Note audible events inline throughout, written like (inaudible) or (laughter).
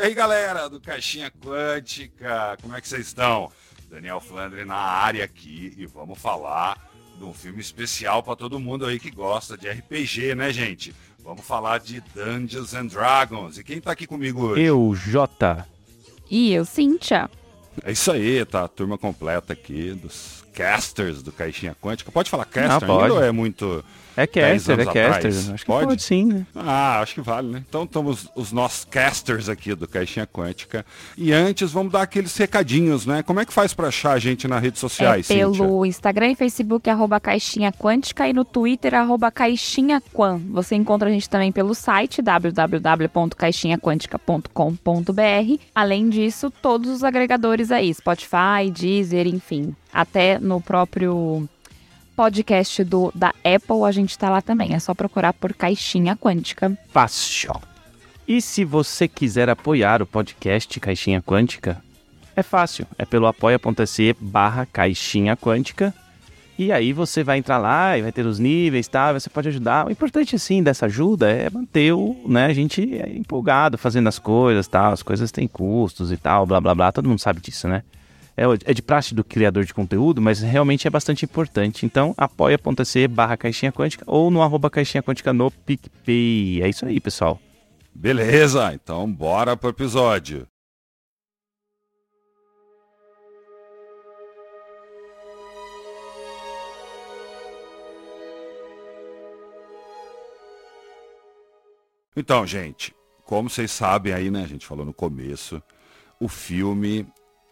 E aí, galera do Caixinha Quântica, como é que vocês estão? Daniel Flandre na área aqui e vamos falar de um filme especial para todo mundo aí que gosta de RPG, né, gente? Vamos falar de Dungeons and Dragons. E quem tá aqui comigo hoje? Eu, Jota. E eu, Cíntia. É isso aí, tá a turma completa aqui dos casters do Caixinha Quântica. Pode falar caster Não, ainda ou é muito é caster, é caster. Acho que pode? pode? sim, né? Ah, acho que vale, né? Então estamos os nossos casters aqui do Caixinha Quântica. E antes, vamos dar aqueles recadinhos, né? Como é que faz para achar a gente nas redes sociais, é pelo Cíntia? Instagram e Facebook, arroba Caixinha Quântica, e no Twitter, arroba Caixinha Quan. Você encontra a gente também pelo site www.caixinhaquântica.com.br. Além disso, todos os agregadores aí, Spotify, Deezer, enfim. Até no próprio podcast do, da Apple, a gente está lá também. É só procurar por Caixinha Quântica. Fácil. E se você quiser apoiar o podcast Caixinha Quântica, é fácil. É pelo apoia.se barra Caixinha Quântica. E aí você vai entrar lá e vai ter os níveis, tá? Você pode ajudar. O importante, assim, dessa ajuda é manter o, né, a gente empolgado fazendo as coisas, tal. As coisas têm custos e tal, blá, blá, blá. Todo mundo sabe disso, né? É, é de praxe do criador de conteúdo, mas realmente é bastante importante. Então, apoia.se barra caixinha quântica ou no arroba caixinha quântica no PicPay. É isso aí, pessoal. Beleza, então bora pro episódio. Então, gente, como vocês sabem aí, né, a gente falou no começo, o filme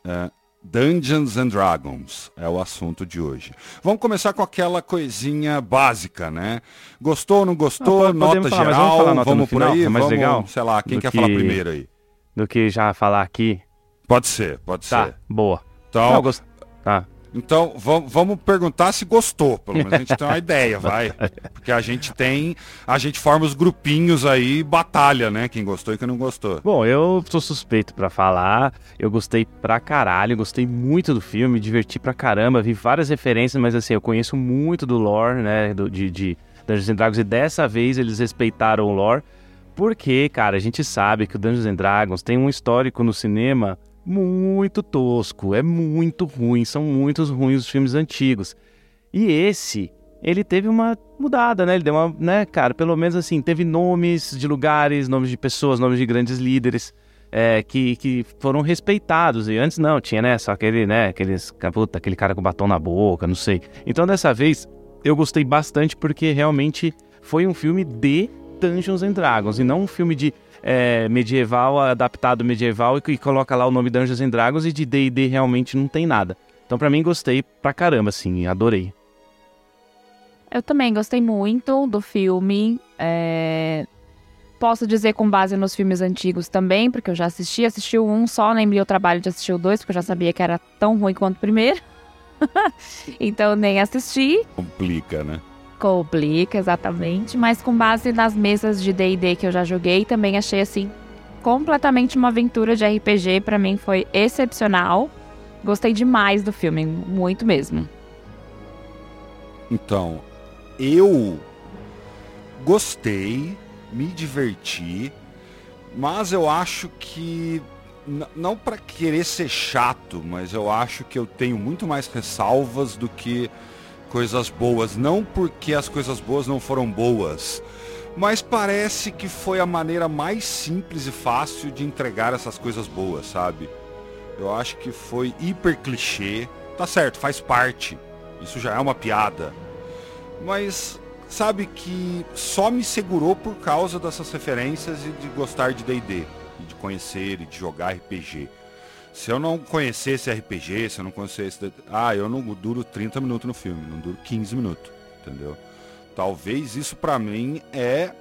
é, Dungeons and Dragons é o assunto de hoje. Vamos começar com aquela coisinha básica, né? Gostou, não gostou? Ah, nota falar, geral, vamos, nota vamos por aí, é mais vamos, legal. sei lá, quem quer que, falar primeiro aí? Do que já falar aqui? Pode ser, pode tá, ser. boa. Então, não, gost... tá. Então, vamos perguntar se gostou, pelo menos a gente tem uma ideia, (laughs) vai. Porque a gente tem, a gente forma os grupinhos aí, batalha, né? Quem gostou e quem não gostou. Bom, eu sou suspeito para falar, eu gostei pra caralho, gostei muito do filme, me diverti pra caramba, vi várias referências, mas assim, eu conheço muito do lore, né, do, de, de Dungeons Dragons, e dessa vez eles respeitaram o lore, porque, cara, a gente sabe que o Dungeons Dragons tem um histórico no cinema muito tosco, é muito ruim, são muitos ruins os filmes antigos. E esse, ele teve uma mudada, né? Ele deu uma, né, cara, pelo menos assim, teve nomes de lugares, nomes de pessoas, nomes de grandes líderes. É, que, que foram respeitados. E antes não, tinha, né? Só aquele, né? Aqueles, puta, aquele cara com batom na boca, não sei. Então dessa vez eu gostei bastante porque realmente foi um filme de Dungeons and Dragons e não um filme de é, medieval, adaptado medieval, e, e, coloca lá o nome Dungeons and Dragons e de D&D realmente não tem nada. Então para mim gostei pra caramba, assim, adorei. Eu também gostei muito do filme. É... Posso dizer com base nos filmes antigos também, porque eu já assisti, assisti o um só, nem me o trabalho de assistir o dois, porque eu já sabia que era tão ruim quanto o primeiro. (laughs) então nem assisti. Complica, né? Complica, exatamente. Mas com base nas mesas de DD que eu já joguei, também achei assim completamente uma aventura de RPG. Para mim foi excepcional. Gostei demais do filme, muito mesmo. Então, eu gostei, me diverti, mas eu acho que não para querer ser chato, mas eu acho que eu tenho muito mais ressalvas do que coisas boas, não porque as coisas boas não foram boas, mas parece que foi a maneira mais simples e fácil de entregar essas coisas boas, sabe? Eu acho que foi hiper clichê. Tá certo, faz parte. Isso já é uma piada. Mas sabe que só me segurou por causa dessas referências e de gostar de D&D, de conhecer e de jogar RPG. Se eu não conhecesse RPG, se eu não conhecesse. Ah, eu não duro 30 minutos no filme, não duro 15 minutos. Entendeu? Talvez isso para mim é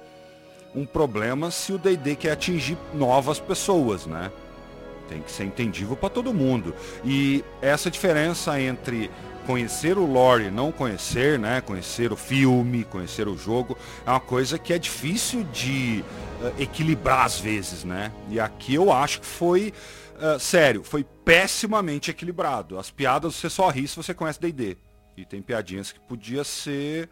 um problema se o DD quer atingir novas pessoas, né? Tem que ser entendível para todo mundo. E essa diferença entre conhecer o lore e não conhecer, né? Conhecer o filme, conhecer o jogo, é uma coisa que é difícil de uh, equilibrar às vezes, né? E aqui eu acho que foi uh, sério, foi pessimamente equilibrado. As piadas você só ri se você conhece D&D. E tem piadinhas que podia ser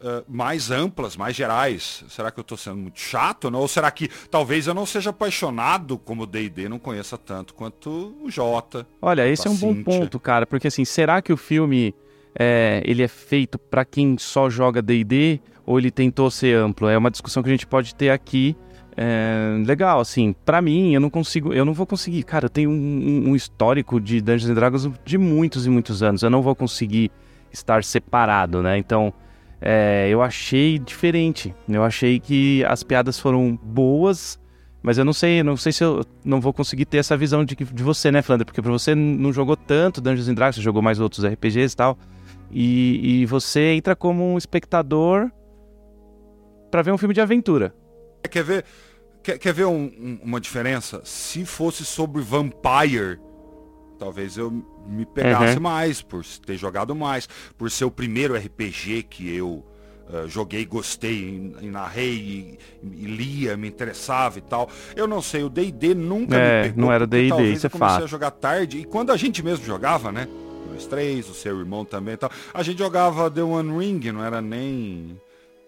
uh, mais amplas, mais gerais. Será que eu estou sendo muito chato? Não? Ou será que talvez eu não seja apaixonado como D&D, não conheça tanto quanto o Jota? Olha, esse é um bom ponto, cara, porque assim, será que o filme é, ele é feito para quem só joga D&D ou ele tentou ser amplo? É uma discussão que a gente pode ter aqui. É, legal, assim, para mim, eu não consigo, eu não vou conseguir, cara, eu tenho um, um histórico de Dungeons and Dragons de muitos e muitos anos, eu não vou conseguir estar separado, né? Então, é, eu achei diferente, eu achei que as piadas foram boas, mas eu não sei, não sei se eu não vou conseguir ter essa visão de, de você, né, Flandre? Porque você não jogou tanto Dungeons and Dragons, você jogou mais outros RPGs e tal, e, e você entra como um espectador para ver um filme de aventura. Quer ver, quer, quer ver um, um, uma diferença? Se fosse sobre Vampire, talvez eu me pegasse uhum. mais, por ter jogado mais, por ser o primeiro RPG que eu uh, joguei, gostei, e, narrei, e, e, lia, me interessava e tal. Eu não sei, o D&D nunca é, me pegou. Não era D&D, isso é fato. Eu comecei a jogar tarde, e quando a gente mesmo jogava, né? Nós três, o seu irmão também e tal, a gente jogava The One Ring, não era nem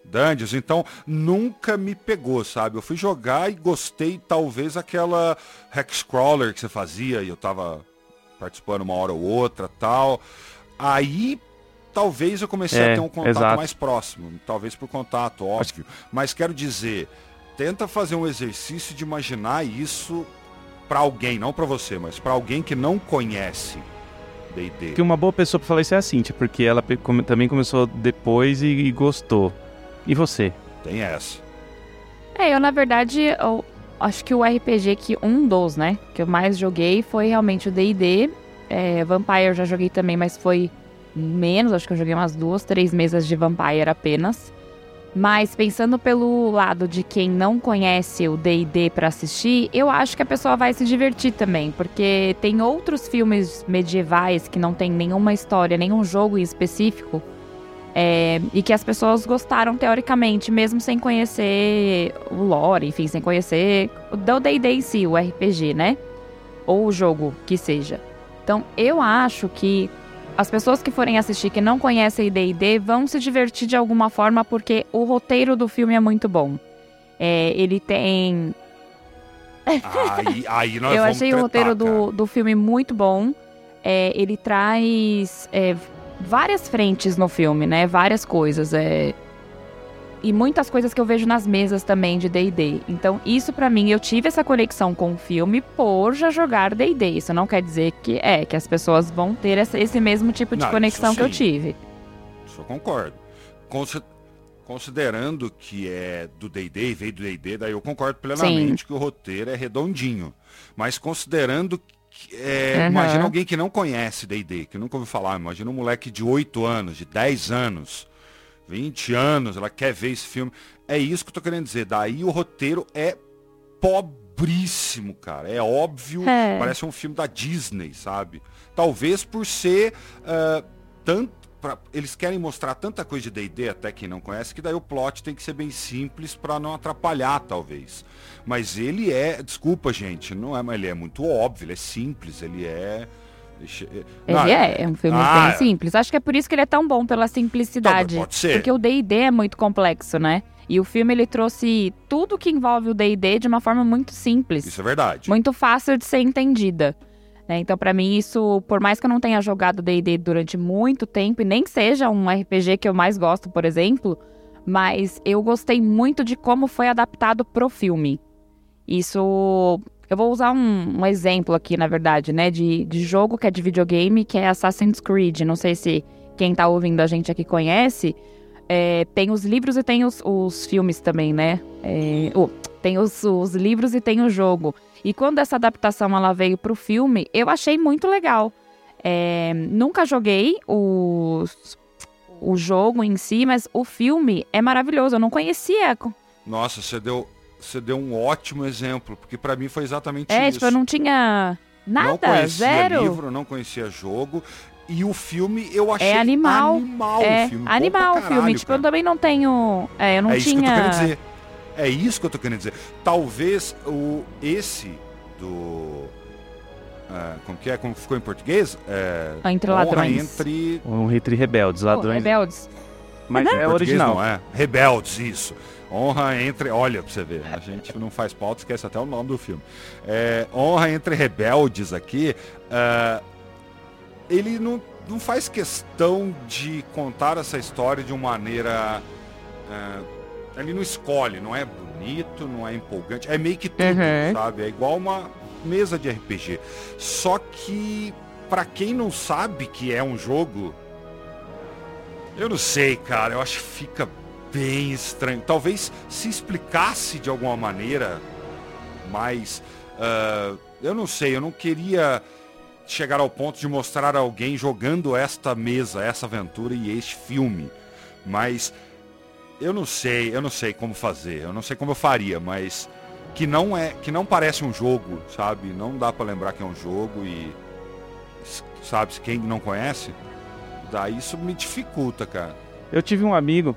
Dungeons, então nunca me pegou, sabe? Eu fui jogar e gostei, talvez, aquela Hexcrawler que você fazia e eu tava participando uma hora ou outra tal. Aí talvez eu comecei é, a ter um contato exato. mais próximo, talvez por contato, óbvio. Mas quero dizer, tenta fazer um exercício de imaginar isso para alguém, não para você, mas para alguém que não conhece D&D. Que uma boa pessoa para falar isso é a Cintia, porque ela também começou depois e, e gostou. E você? Tem essa. É, eu na verdade, eu acho que o RPG que um dos, né, que eu mais joguei foi realmente o D&D. É, Vampire eu já joguei também, mas foi menos, acho que eu joguei umas duas, três mesas de Vampire apenas. Mas pensando pelo lado de quem não conhece o D&D para assistir, eu acho que a pessoa vai se divertir também, porque tem outros filmes medievais que não tem nenhuma história, nenhum jogo em específico, é, e que as pessoas gostaram teoricamente, mesmo sem conhecer o lore, enfim, sem conhecer o D&D em si, o RPG, né? Ou o jogo que seja. Então, eu acho que as pessoas que forem assistir que não conhecem D&D vão se divertir de alguma forma porque o roteiro do filme é muito bom. É, ele tem... Aí, aí nós (laughs) Eu achei tretar, o roteiro do, do filme muito bom. É, ele traz é, várias frentes no filme, né? Várias coisas. É... E muitas coisas que eu vejo nas mesas também de D&D. Então, isso para mim, eu tive essa conexão com o filme por já jogar D&D. Isso não quer dizer que é, que as pessoas vão ter esse mesmo tipo de não, conexão que eu tive. Isso eu concordo. Considerando que é do D&D e veio do D&D, daí eu concordo plenamente sim. que o roteiro é redondinho. Mas considerando é, uhum. Imagina alguém que não conhece D&D, que nunca ouviu falar. Imagina um moleque de 8 anos, de 10 anos, 20 anos, ela quer ver esse filme. É isso que eu tô querendo dizer. Daí o roteiro é pobríssimo, cara. É óbvio, é. parece um filme da Disney, sabe? Talvez por ser uh, tanto pra, eles querem mostrar tanta coisa de D&D, até quem não conhece, que daí o plot tem que ser bem simples para não atrapalhar, talvez. Mas ele é, desculpa, gente, não é, mas ele é muito óbvio, ele é simples, ele é... Ele é, é um filme ah, bem simples. Acho que é por isso que ele é tão bom, pela simplicidade. Pode ser. Porque o D&D é muito complexo, né? E o filme ele trouxe tudo que envolve o D&D de uma forma muito simples. Isso é verdade. Muito fácil de ser entendida. Né? Então, para mim, isso, por mais que eu não tenha jogado D&D durante muito tempo, e nem seja um RPG que eu mais gosto, por exemplo, mas eu gostei muito de como foi adaptado pro filme. Isso... Eu vou usar um, um exemplo aqui, na verdade, né, de, de jogo que é de videogame, que é Assassin's Creed. Não sei se quem tá ouvindo a gente aqui conhece. É, tem os livros e tem os, os filmes também, né? É, oh, tem os, os livros e tem o jogo. E quando essa adaptação ela veio para o filme, eu achei muito legal. É, nunca joguei o, o jogo em si, mas o filme é maravilhoso. Eu não conhecia. Nossa, você deu, você deu um ótimo exemplo, porque para mim foi exatamente é, isso. É, tipo, eu não tinha nada, não conhecia zero. livro, não conhecia jogo. E o filme eu achei é animal. animal é o filme. Animal o filme. Tipo, eu também não tenho. É, eu não é tinha. Isso que eu tô querendo dizer. É isso que eu tô querendo dizer. Talvez o, esse do. É, como que é? Como ficou em português? É, entre ladrões. Entre... Um entre rebeldes, ladrões. Oh, rebeldes. Mas é original. Não é? Rebeldes, isso. Honra entre. Olha pra você ver, a gente não faz pauta, esquece até o nome do filme. É, honra entre rebeldes aqui. Uh, ele não, não faz questão de contar essa história de uma maneira. Ele não escolhe, não é bonito, não é empolgante, é meio que tudo, uhum. sabe? É igual uma mesa de RPG. Só que, para quem não sabe que é um jogo, eu não sei, cara, eu acho que fica bem estranho. Talvez se explicasse de alguma maneira, mas uh, eu não sei, eu não queria chegar ao ponto de mostrar alguém jogando esta mesa, essa aventura e este filme. Mas eu não sei, eu não sei como fazer, eu não sei como eu faria, mas que não é, que não parece um jogo, sabe? Não dá para lembrar que é um jogo e sabe, quem não conhece, daí isso me dificulta, cara. Eu tive um amigo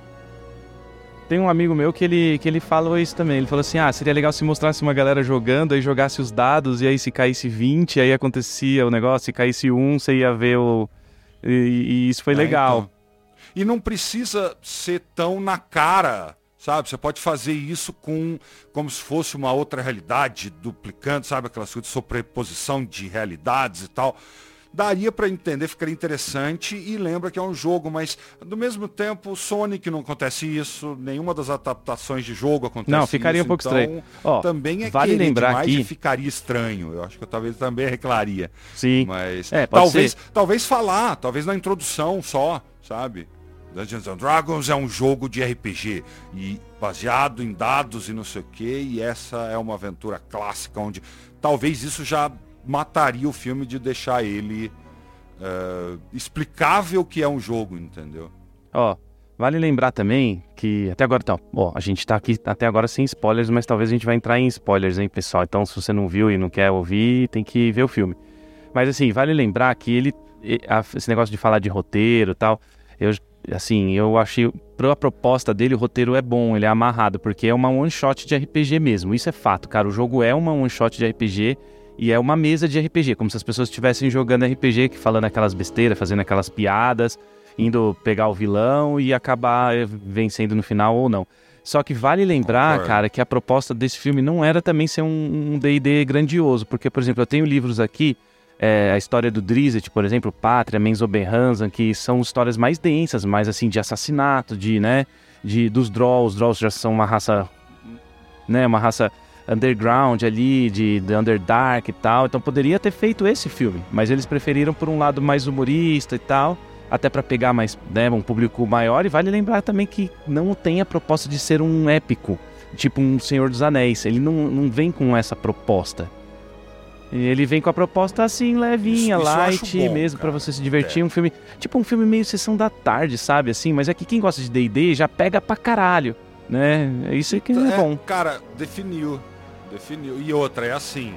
tem um amigo meu que ele, que ele falou isso também. Ele falou assim: ah, seria legal se mostrasse uma galera jogando, aí jogasse os dados, e aí se caísse 20, aí acontecia o negócio, se caísse um, você ia ver o. E, e isso foi é, legal. Então. E não precisa ser tão na cara, sabe? Você pode fazer isso com como se fosse uma outra realidade, duplicando, sabe? Aquelas coisas de sobreposição de realidades e tal daria para entender, ficaria interessante e lembra que é um jogo, mas do mesmo tempo, Sonic não acontece isso, nenhuma das adaptações de jogo acontece Não, ficaria isso, um pouco então, estranho. Oh, também é vale lembrar aqui... ficaria estranho. Eu acho que eu talvez também reclaria. Sim. Mas é, talvez, ser. talvez falar, talvez na introdução só, sabe? Dungeons and Dragons é um jogo de RPG e baseado em dados e não sei o que, e essa é uma aventura clássica onde talvez isso já mataria o filme de deixar ele uh, explicável que é um jogo, entendeu? Ó, vale lembrar também que até agora, então, ó, a gente tá aqui até agora sem spoilers, mas talvez a gente vai entrar em spoilers, hein, pessoal? Então, se você não viu e não quer ouvir, tem que ver o filme. Mas assim, vale lembrar que ele, esse negócio de falar de roteiro tal, eu, assim, eu achei, pra proposta dele, o roteiro é bom, ele é amarrado, porque é uma one shot de RPG mesmo, isso é fato, cara, o jogo é uma one shot de RPG e é uma mesa de RPG, como se as pessoas estivessem jogando RPG, falando aquelas besteiras, fazendo aquelas piadas, indo pegar o vilão e acabar eh, vencendo no final ou não. Só que vale lembrar, Concordo. cara, que a proposta desse filme não era também ser um D&D um grandioso, porque, por exemplo, eu tenho livros aqui, é, a história do Drizzt, por exemplo, Pátria, Menzoberranzan, que são histórias mais densas, mais assim, de assassinato, de, né, de, dos Drolls, os Drolls já são uma raça, né, uma raça underground ali, de, de Underdark e tal. Então poderia ter feito esse filme, mas eles preferiram por um lado mais humorista e tal, até para pegar mais, né, um público maior. E vale lembrar também que não tem a proposta de ser um épico, tipo um Senhor dos Anéis. Ele não, não vem com essa proposta. Ele vem com a proposta assim, levinha, isso, light bom, mesmo, para você se divertir. É. Um filme, tipo um filme meio sessão da tarde, sabe? Assim, mas é que quem gosta de DD já pega pra caralho, né? É isso que é, é bom. Cara, definiu. Definiu. E outra, é assim,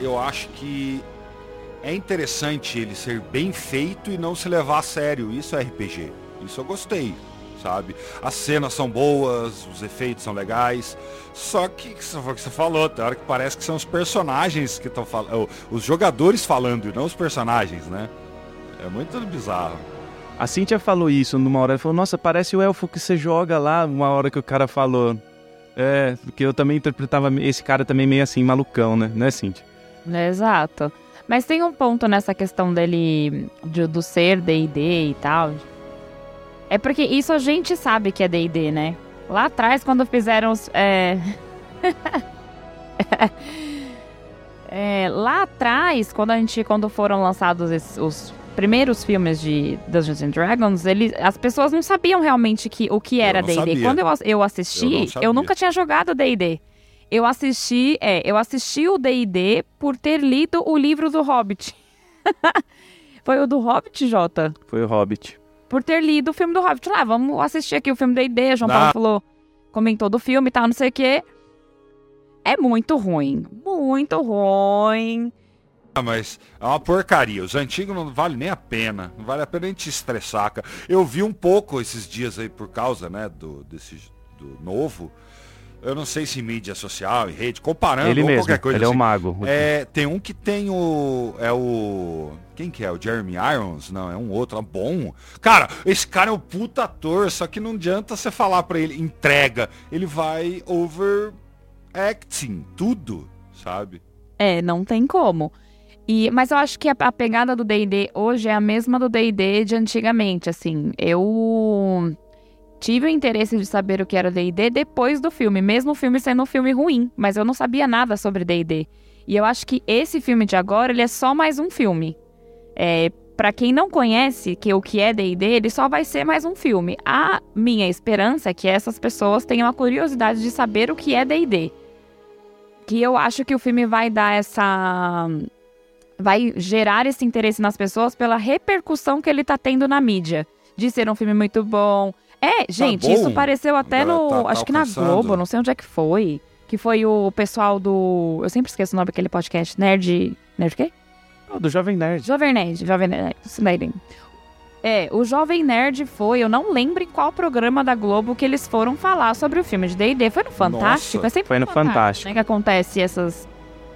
eu acho que é interessante ele ser bem feito e não se levar a sério. Isso é RPG. Isso eu gostei, sabe? As cenas são boas, os efeitos são legais. Só que, foi o que você falou, tem hora que parece que são os personagens que estão falando. Os jogadores falando e não os personagens, né? É muito bizarro. A Cintia falou isso numa hora, ela falou, nossa, parece o elfo que você joga lá, uma hora que o cara falou. É, porque eu também interpretava esse cara também meio assim, malucão, né? Né, Cintia? Exato. Mas tem um ponto nessa questão dele, de, do ser D&D e tal. É porque isso a gente sabe que é D&D, né? Lá atrás, quando fizeram os... É... (laughs) é, lá atrás, quando a gente, quando foram lançados esses, os primeiros filmes de Dungeons and Dragons, ele, as pessoas não sabiam realmente que, o que era D&D. Quando eu, eu assisti, eu, eu nunca tinha jogado D&D. Eu assisti, é, eu assisti o D&D por ter lido o livro do Hobbit. (laughs) Foi o do Hobbit, Jota? Foi o Hobbit. Por ter lido o filme do Hobbit. Lá, vamos assistir aqui o filme D&D. João Paulo falou, comentou do filme e tal, não sei o quê. É muito ruim. Muito ruim. Ah, mas é uma porcaria. Os antigos não vale nem a pena. Não vale a pena nem te estressar, cara. Eu vi um pouco esses dias aí por causa, né, do, desse, do novo. eu não sei se mídia social e rede, comparando Ele ou mesmo, qualquer coisa ele é o assim. mago. É, tem um que tem o. É o. Quem que é? O Jeremy Irons? Não, é um outro. É bom. Cara, esse cara é um puta ator, só que não adianta você falar pra ele, entrega. Ele vai overacting tudo, sabe? É, não tem como. E, mas eu acho que a, a pegada do D&D hoje é a mesma do D&D de antigamente, assim. Eu tive o interesse de saber o que era D&D depois do filme, mesmo o filme sendo um filme ruim, mas eu não sabia nada sobre D&D. E eu acho que esse filme de agora, ele é só mais um filme. É, para quem não conhece que o que é D&D, ele só vai ser mais um filme. A minha esperança é que essas pessoas tenham a curiosidade de saber o que é D&D. Que eu acho que o filme vai dar essa vai gerar esse interesse nas pessoas pela repercussão que ele tá tendo na mídia. De ser um filme muito bom. É, gente, bom. isso apareceu até Agora no. tá- tá acho que na. Globo, não sei onde é que foi. Que foi o pessoal do. Eu sempre esqueço o nome daquele podcast. Nerd. Nerd quê? Ah, do Jovem Nerd. Jovem Nerd. Jovem Nerd. É, o Jovem Nerd foi, eu não lembro em qual programa da Globo que eles foram falar sobre o filme de D&D. Foi no Fantástico? Nossa. é sempre Foi no Fantástico. né, que acontece essas,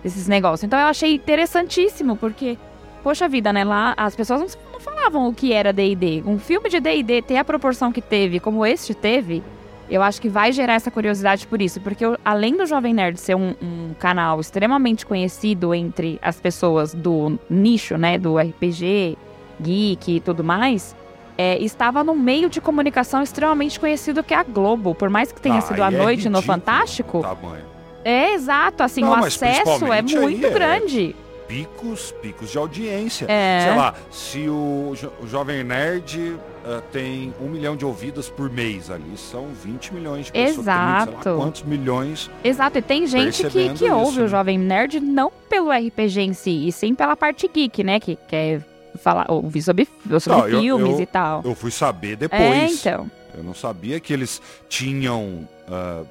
esses negócios. Então eu achei interessantíssimo, porque, poxa vida, né? Lá as pessoas não, não falavam o que era D&D. Um filme de D&D ter a proporção que teve, como este teve, eu acho que vai gerar essa curiosidade por isso. Porque eu- além do Jovem Nerd ser um, um canal extremamente conhecido entre as pessoas do nicho, né? Do RPG, geek e tudo mais... é, estava no meio de comunicação extremamente conhecido que é a Globo. Por mais que tenha Ah, sido à é noite no Fantástico, tamanho. é, exato, assim, Não, o acesso é muito é- grande. Picos, picos de audiência. É. Sei lá, se o, jo- o Jovem Nerd ah, tem um milhão de ouvidas por mês ali, são 20 milhões de pessoas. 30, sei Exato. quantos milhões. Exato, e tem gente que, que ouve o né? Jovem Nerd não pelo RPG em si, e sim pela parte geek, né? Que quer falar, ouvir sobre, sobre Não, eu- filmes eu- e tal. Eu fui saber depois. É, então. Eu não sabia que eles tinham ah,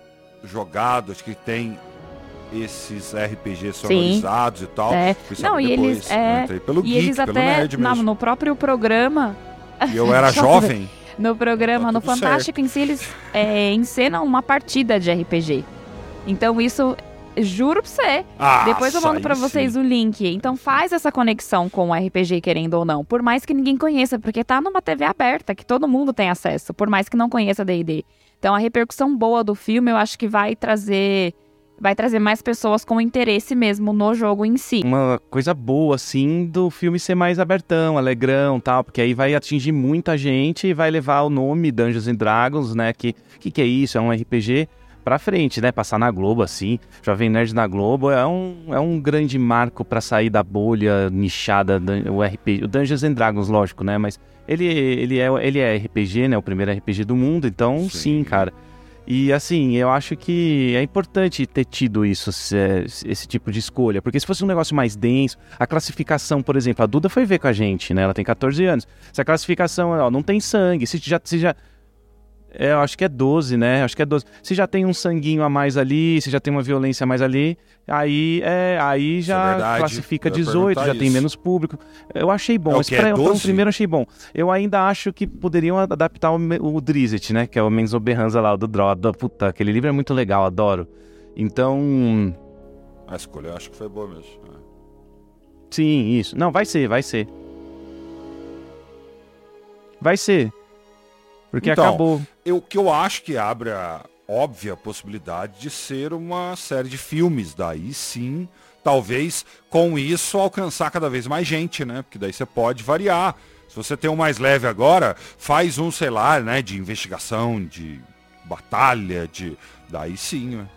jogado, acho que tem esses RPGs sonorizados e tal. É. Fui saber Não, e depois. eles- é, Eu entrei pelo E geek, eles até, na- no próprio programa, E eu era (laughs) jovem. no programa, Tá no Fantástico em si, eles é, encenam uma partida de RPG. Então isso, juro pra você, Ah, Depois eu mando aí pra sim. vocês o link. Então faz essa conexão com o RPG, querendo ou não. Por mais que ninguém conheça, porque tá numa TV aberta, que todo mundo tem acesso, por mais que não conheça D&D. Então a repercussão boa do filme, eu acho que vai trazer vai trazer mais pessoas com interesse mesmo no jogo em si. Uma coisa boa, assim, do filme ser mais abertão, alegrão tal, porque aí vai atingir muita gente e vai levar o nome Dungeons and Dragons, né? Que que, que é isso? É um RPG pra frente, né? Passar na Globo, assim. Jovem Nerd na Globo é um, é um grande marco pra sair da bolha nichada, dun- o RPG. O Dungeons and Dragons, lógico, né? Mas ele, ele, é, ele é RPG, né? O primeiro RPG do mundo, então sim, Sim. cara. E assim, eu acho que é importante ter tido isso, se- esse tipo de escolha. Porque se fosse um negócio mais denso, a classificação, por exemplo, a Duda foi ver com a gente, né? Ela tem 14 anos. Se a classificação ó, não tem sangue, se já. Se já é, eu acho que é 12, né? Acho que é 12. Se já tem um sanguinho a mais ali, se já tem uma violência a mais ali, aí é, aí Isso é já verdade. classifica Eu ia 18, já perguntar tem isso. menos público. Eu achei bom. É Esse é um 12? primeiro achei bom. Eu ainda acho que poderiam adaptar o, o Drizzt, né? Que é o Menzo Berranza lá, o do Draw. Da, puta, aquele livro é muito legal, adoro. Então, A escolha eu acho que foi boa mesmo. É. sim, isso. Não, vai ser, vai ser. Vai ser. Porque Então, acabou. O que eu acho que abre a óbvia possibilidade de ser uma série de filmes. Daí sim, talvez com isso alcançar cada vez mais gente, né? Porque daí você pode variar. Se você tem um mais leve agora, faz um, sei lá, né, de investigação, de batalha, de. Daí sim, né?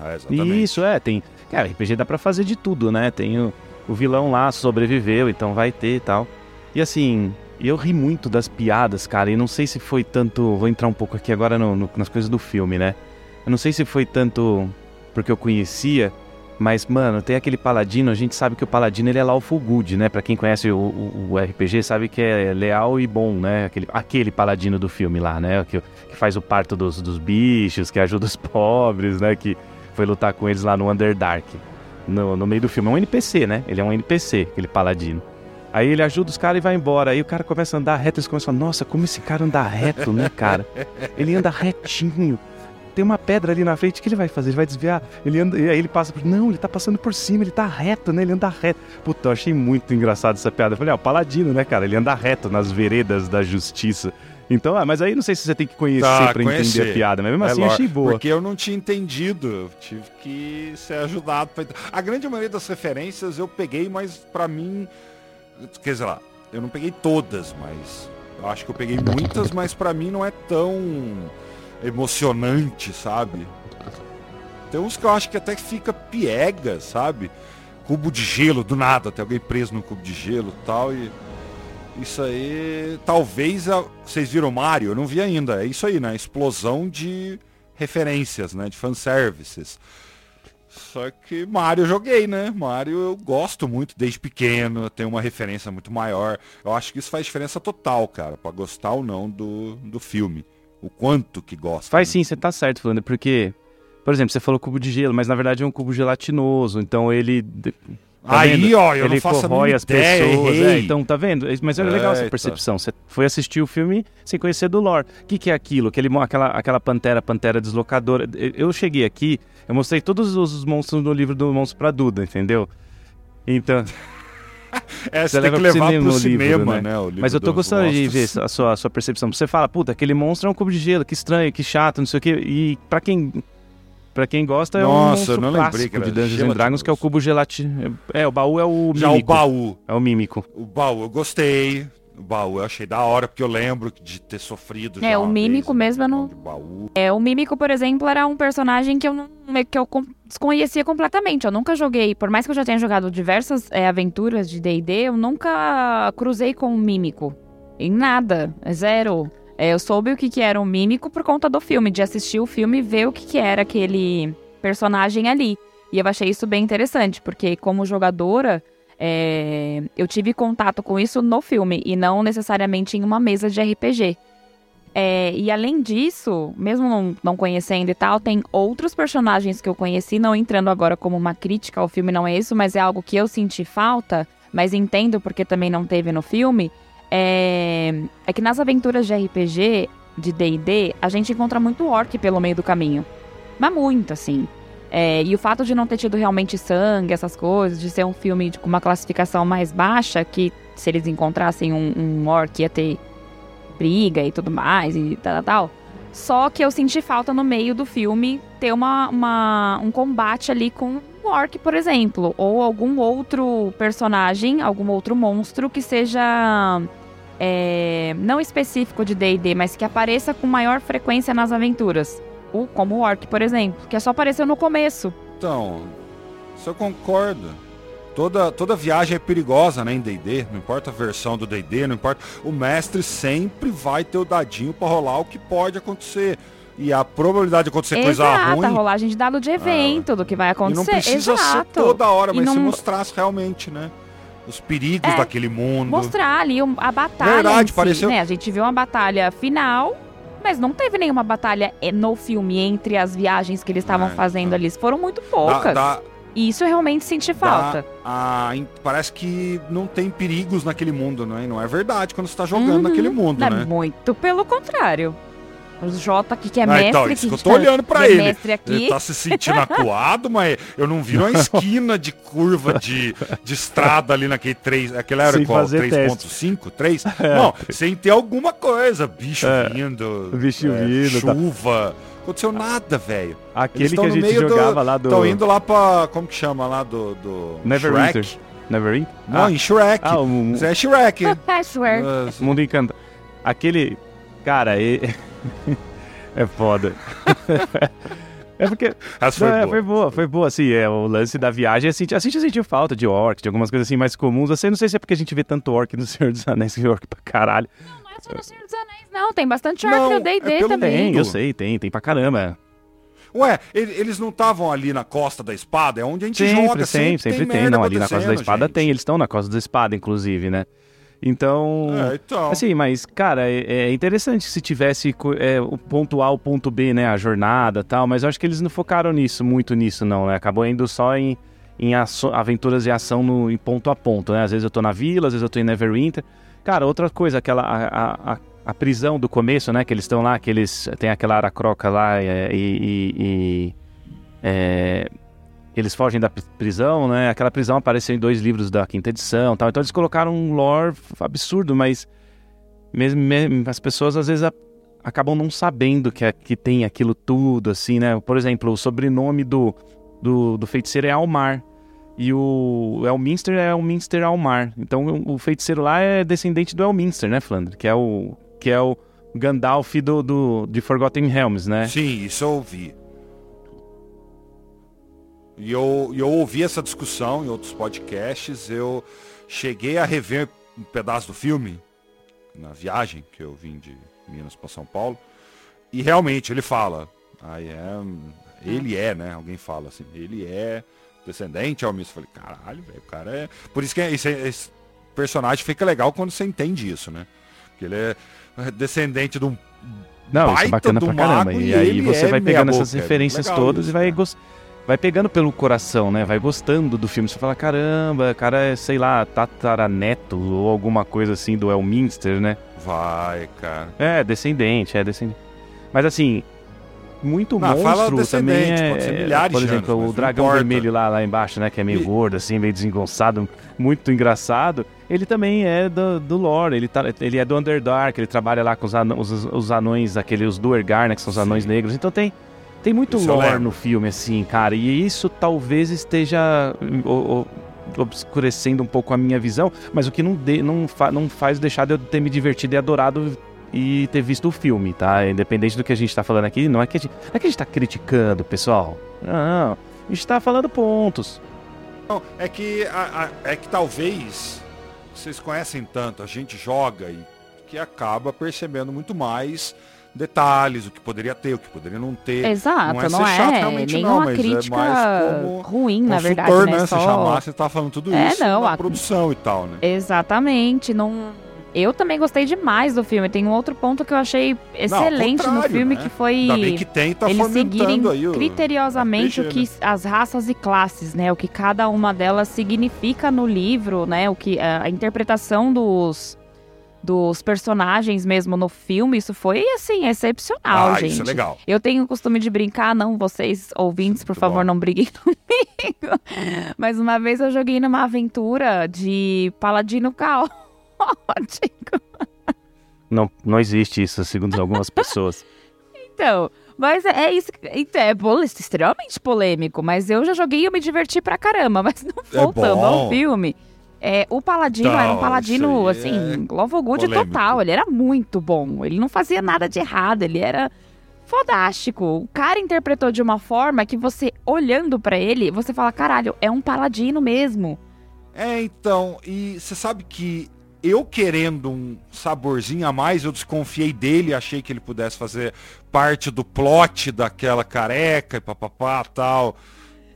É, exatamente. Isso, é, tem. Cara, RPG dá pra fazer de tudo, né? Tem o, o vilão lá, sobreviveu, então vai ter e tal. E assim, eu ri muito das piadas, cara, e não sei se foi tanto. Vou entrar um pouco aqui agora no- no- nas coisas do filme, né? Eu não sei se foi tanto porque eu conhecia, mas, mano, tem aquele paladino, a gente sabe que o paladino ele é lawful good, né? Pra quem conhece o, o- o RPG, sabe que é leal e bom, né? Aquele, aquele paladino do filme lá, né? Que, que faz o parto dos, dos bichos, que ajuda os (laughs) pobres, né? Que foi lutar com eles lá no Underdark. No, no meio do filme. É um NPC, né? Ele é um NPC, aquele paladino. Aí ele ajuda os caras e vai embora. Aí o cara começa a andar reto e eles começam a falar, nossa, como esse cara anda reto, né, cara? (laughs) Ele anda retinho. tem uma pedra ali na frente, o que ele vai fazer? Ele vai desviar? Ele anda, e aí ele passa por. Não, ele tá passando por cima, ele tá reto, né? Ele anda reto. Puta, eu achei muito engraçado essa piada. Eu falei, ó, ah, o paladino, né, cara? Ele anda reto nas veredas da justiça. Então, ah, mas aí não sei se você tem que conhecer tá, pra conhecer. entender a piada, mas mesmo é assim lore, achei boa. Porque eu não tinha entendido, eu tive que ser ajudado. Pra... A grande maioria das referências eu peguei, mas para mim, quer dizer lá, eu não peguei todas, mas eu acho que eu peguei muitas, mas para mim não é tão emocionante, sabe? Tem uns que eu acho que até fica piega, sabe? Cubo de gelo, do nada, tem alguém preso no cubo de gelo tal, e isso aí, talvez, a... vocês viram Mario? Eu não vi ainda, é isso aí, né? Explosão de referências, né? De fanservices. Só que Mario eu joguei, né? Mario eu gosto muito desde pequeno, tem uma referência muito maior. Eu acho que isso faz diferença total, cara, para gostar ou não do, do filme. O quanto que gosta. Faz né? sim, você tá certo, falando, porque, por exemplo, você falou cubo de gelo, mas na verdade é um cubo gelatinoso, então ele Tá Aí, vendo? ó, eu ele não faço corrói as pessoas. É, então, tá vendo? Mas é legal essa percepção. Você foi assistir o filme sem conhecer do lore. O que, que é aquilo? Aquele, aquela, aquela pantera, pantera deslocadora. Eu cheguei aqui, eu mostrei todos os monstros no livro do Monstro pra Duda, entendeu? Então. (laughs) é, você, você leva tem que levar cinema, pro cinema, livro, né? né Mas eu tô gostando de ver a sua, a sua percepção. Você fala, puta, aquele monstro é um cubo de gelo, que estranho, que chato, não sei o quê. E pra quem Pra quem gosta, é Nossa, um monstro clássico de Dungeons and Dragons, que é o cubo gelatino. É, o baú é o mímico. Já o baú. É o mímico. O baú eu gostei. O baú eu achei da hora, porque eu lembro de ter sofrido É, o mímico vez, mesmo eu não... Baú. É, o mímico, por exemplo, era um personagem que eu não que eu desconhecia completamente. Eu nunca joguei, por mais que eu já tenha jogado diversas é, aventuras de D&D, eu nunca cruzei com um mímico. Em nada, é zero. É, eu soube o que, que era um mímico por conta do filme, de assistir o filme e ver o que, que era aquele personagem ali. E eu achei isso bem interessante, porque como jogadora, é, eu tive contato com isso no filme e não necessariamente em uma mesa de RPG. É, e além disso, mesmo não, não, conhecendo e tal, tem outros personagens que eu conheci, não entrando agora como uma crítica ao filme, não é isso, mas é algo que eu senti falta, mas entendo porque também não teve no filme, é, é que nas aventuras de RPG, de D&D, a gente encontra muito orc pelo meio do caminho. Mas muito, assim. É, e o fato de não ter tido realmente sangue, essas coisas, de ser um filme com uma classificação mais baixa, que se eles encontrassem um, um orc ia ter briga e tudo mais, e tal, tal. Só que eu senti falta no meio do filme ter uma, uma, um combate ali com um orc, por exemplo. Ou algum outro personagem, algum outro monstro que seja é, não específico de D&D, mas que apareça com maior frequência nas aventuras. O, como o Orc, por exemplo, que só apareceu no começo. Então, isso eu concordo. Toda, toda viagem é perigosa, né, em D&D, não importa a versão do D&D, não importa. O mestre sempre vai ter o dadinho para rolar o que pode acontecer. E a probabilidade de acontecer Exato, coisa ruim... a rolagem de dado de evento, do que vai acontecer. E não precisa Exato. ser toda hora, mas não... se mostrasse realmente, né? Os perigos é, daquele mundo. Mostrar ali a batalha. Verdade, si, pareceu. Né? A gente viu uma batalha final, mas não teve nenhuma batalha eh, no filme entre as viagens que eles estavam é, fazendo é. ali. Foram muito poucas. Da, da, e isso eu realmente senti falta. A, parece que não tem perigos naquele mundo, não é? Não é verdade quando você está jogando uhum, naquele mundo, né? Muito pelo contrário. O Jota aqui, que é ah, mestre. Então, isso que eu tô olhando pra ele. Ele tá se sentindo (laughs) acuado, mas eu não vi uma esquina de curva de, de estrada ali naquele 3. Aquele era sem qual? 3.5? 3? É. Não, sem ter alguma coisa. Bicho é. vindo. Bicho é, vindo. Tá. Chuva. Tá. Aconteceu nada, velho. Aquele que a gente jogava do, lá do. Estão indo lá pra. Como que chama lá do. do Neverwinter. Neverwinter? Não, ah. em Shrek. Ah, o... Mas é Shrek. é (laughs) Shrek. Mundo encanta. Aquele. Cara, e... (laughs) é foda. (laughs) É porque. Essa foi, não, boa. É, foi boa, foi boa, assim, é, o lance da viagem, assim, a gente sentiu falta de orc, de algumas coisas assim mais comuns, assim, não sei se é porque a gente vê tanto orc no (laughs) Senhor dos Anéis, que orc pra caralho. Não, não é só no Senhor dos Anéis, não, tem bastante orc não, no D&D é também. Tem, eu sei, tem, tem pra caramba. Ué, eles não estavam ali na costa da espada? É onde a gente sempre, joga. Sempre, sempre, sempre tem. Não, ali na costa da espada gente. tem. Eles estão na costa da espada, inclusive, né? Então, é, então, assim, mas, cara, é, é interessante se tivesse é, o ponto A, o ponto B, né, a jornada tal, mas eu acho que eles não focaram nisso, muito nisso, não, né? Acabou indo só em, em aventuras de ação no, em ponto a ponto, né? Às vezes eu tô na vila, às vezes eu tô em Neverwinter. Cara, outra coisa, aquela, a, a, a prisão do começo, né? Que eles estão lá, que eles tem aquela aracroca lá é, e, e, e é, eles fogem da prisão, né? Aquela prisão apareceu em dois livros da quinta edição, tal. Então eles colocaram um lore absurdo, mas mesmo, mesmo as pessoas às vezes a, acabam não sabendo que, que tem aquilo tudo, assim, né? Por exemplo, o sobrenome do, do, do feiticeiro é Almar. E o Elminster é o Minster Almar. Então o feiticeiro lá é descendente do Elminster, né, Flandre? Que é o, que é o Gandalf do, do, de Forgotten Realms, né? Sim, isso eu ouvi. E eu, eu ouvi essa discussão em outros podcasts. Eu cheguei a rever um pedaço do filme na viagem que eu vim de Minas para São Paulo. E realmente ele fala, I am, ele é, né? Alguém fala assim, ele é descendente ao mesmo. Falei, caralho, velho, o cara é. Por isso que esse, esse, personagem fica legal quando você entende isso, né? Porque ele é descendente de um. Não, isso é bacana pra caramba. E, e aí você é vai pegando essas referências todas isso, e vai gostando vai pegando pelo coração, né? Vai gostando do filme. Você fala, caramba, cara é, sei lá, tataraneto ou alguma coisa assim do Elminster, né? Vai, cara. É, descendente, é descendente. Mas assim, muito não, monstro também é, pode ser milhares por exemplo, anos, o dragão vermelho lá, lá embaixo, né, que é meio e... gordo assim, meio desengonçado, muito engraçado. Ele também é do, do lore, ele, tá, ele é do Underdark, ele trabalha lá com os, anões, os, os anões aqueles os Duergar, né, que são os Sim. anões negros. Então tem tem muito isso lore no filme, assim, cara, e isso talvez esteja o, o, obscurecendo um pouco a minha visão, mas o que não, de, não, fa, não faz deixar de eu ter me divertido e adorado e ter visto o filme, tá? Independente do que a gente tá falando aqui, não é que a gente, não é que a gente tá criticando, pessoal. Não, não. A gente tá falando pontos. Não, é que, a, a, é que talvez vocês conhecem tanto, a gente joga e que acaba percebendo muito mais detalhes, o que poderia ter, o que poderia não ter. Exato, não é, não chato, é nenhuma não, é crítica é ruim, na verdade, né? né? Só... Você chamar, você tá falando tudo é, isso não, a produção e tal, né? Exatamente, não... Eu também gostei demais do filme. Tem um outro ponto que eu achei excelente no filme, né? que foi que tem, tá eles seguirem o... criteriosamente o que as raças e classes, né? O que cada uma delas significa no livro, né? O que a interpretação dos dos personagens mesmo no filme, isso foi, assim, excepcional, ah, gente. Isso é legal. Eu tenho o costume de brincar, não, vocês ouvintes, por favor, bom. não briguem (laughs) comigo. Mas uma vez eu joguei numa aventura de paladino caótico. Não, não existe isso, segundo algumas pessoas. então, mas é, é isso. Então, é extremamente polêmico, mas eu já joguei e eu me diverti pra caramba. Mas não é voltando é ao filme. É, o Paladino era um Paladino, assim, é love good total. Ele era muito bom. Ele não fazia nada de errado. Ele era fodástico. O cara interpretou de uma forma que você, olhando para ele, você fala: caralho, é um Paladino mesmo. É, então. E você sabe que eu querendo um saborzinho a mais, eu desconfiei dele, achei que ele pudesse fazer parte do plot daquela careca e papapá tal.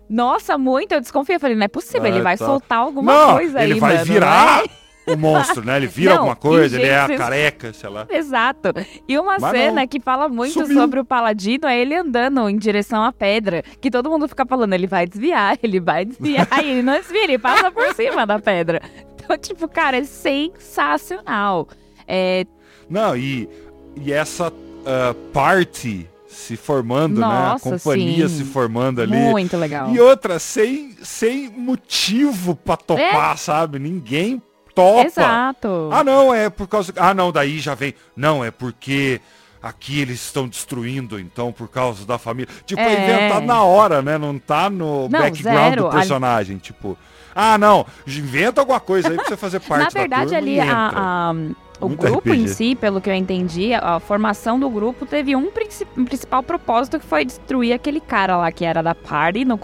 Nossa, muito. Eu desconfiei. Falei, não é possível, ele vai tá. soltar alguma não, coisa aí. Ele vai mano, virar. É? o monstro, né? Ele vira (laughs) não, alguma coisa, ele é a careca, sei lá. Exato. E uma Mas cena não. que fala muito Subiu. sobre o Paladino é ele andando em direção à pedra. Que todo mundo fica falando, ele vai desviar, (laughs) ele vai desviar. e ele não desvia, ele passa por (laughs) cima da pedra. Então, tipo, cara, é sensacional. É... Não, e, e essa uh, parte se formando, Nossa, né? A companhia sim. se formando ali. Muito legal. E outra, sem, sem motivo pra topar, é. sabe? Ninguém topa. Exato. Ah, não, é por causa. Ah, não, daí já vem. Não, é porque aqui eles estão destruindo, então, por causa da família. Tipo, é, inventado na hora, né? Não tá no não, background zero. do personagem. Ali... Tipo, ah, não, inventa alguma coisa aí pra você fazer (laughs) parte Na verdade, ali, a, a, o Muito grupo RPG. em si, pelo que eu entendi, a, a formação do grupo teve um, um, principal propósito que foi destruir aquele cara lá que era da party no,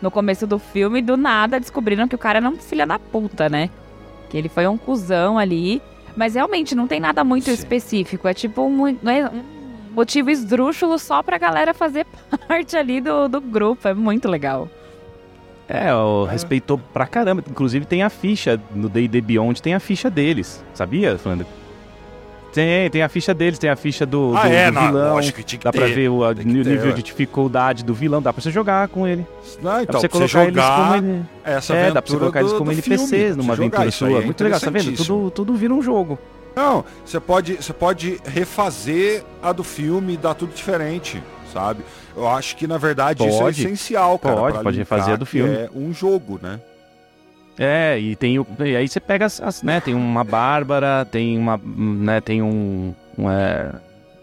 no começo do filme. E do nada descobriram que o cara era um filho da puta, né? Que ele foi um cuzão ali. Mas realmente não tem nada muito Sim. específico. É tipo um, é um motivo esdrúxulo só pra galera fazer (laughs) parte ali do, do grupo. É muito legal. É, o é. respeitou pra caramba. Inclusive tem a ficha no D&D Beyond, tem a ficha deles. Sabia, Flandre? Tem, tem a ficha deles, tem a ficha do, ah, do, é, do não, vilão. Lógico, que dá ter, pra ver o nível de dificuldade do vilão, dá pra você jogar com ele. Não, então, dá pra você colocar eles como ele. Essa é, dá pra você colocar do, eles como NPCs filme, numa aventura sua. É Muito legal, tá vendo? Tudo, tudo vira um jogo. Não, você pode, você pode refazer a do filme e dar tudo diferente, sabe? Eu acho que, na verdade, isso é Pode. essencial, cara. Pode, pode refazer a do filme. É um jogo, né? É, e tem o. E aí você pega as, as, né? Tem uma Bárbara, tem uma. né? Tem um. um, é,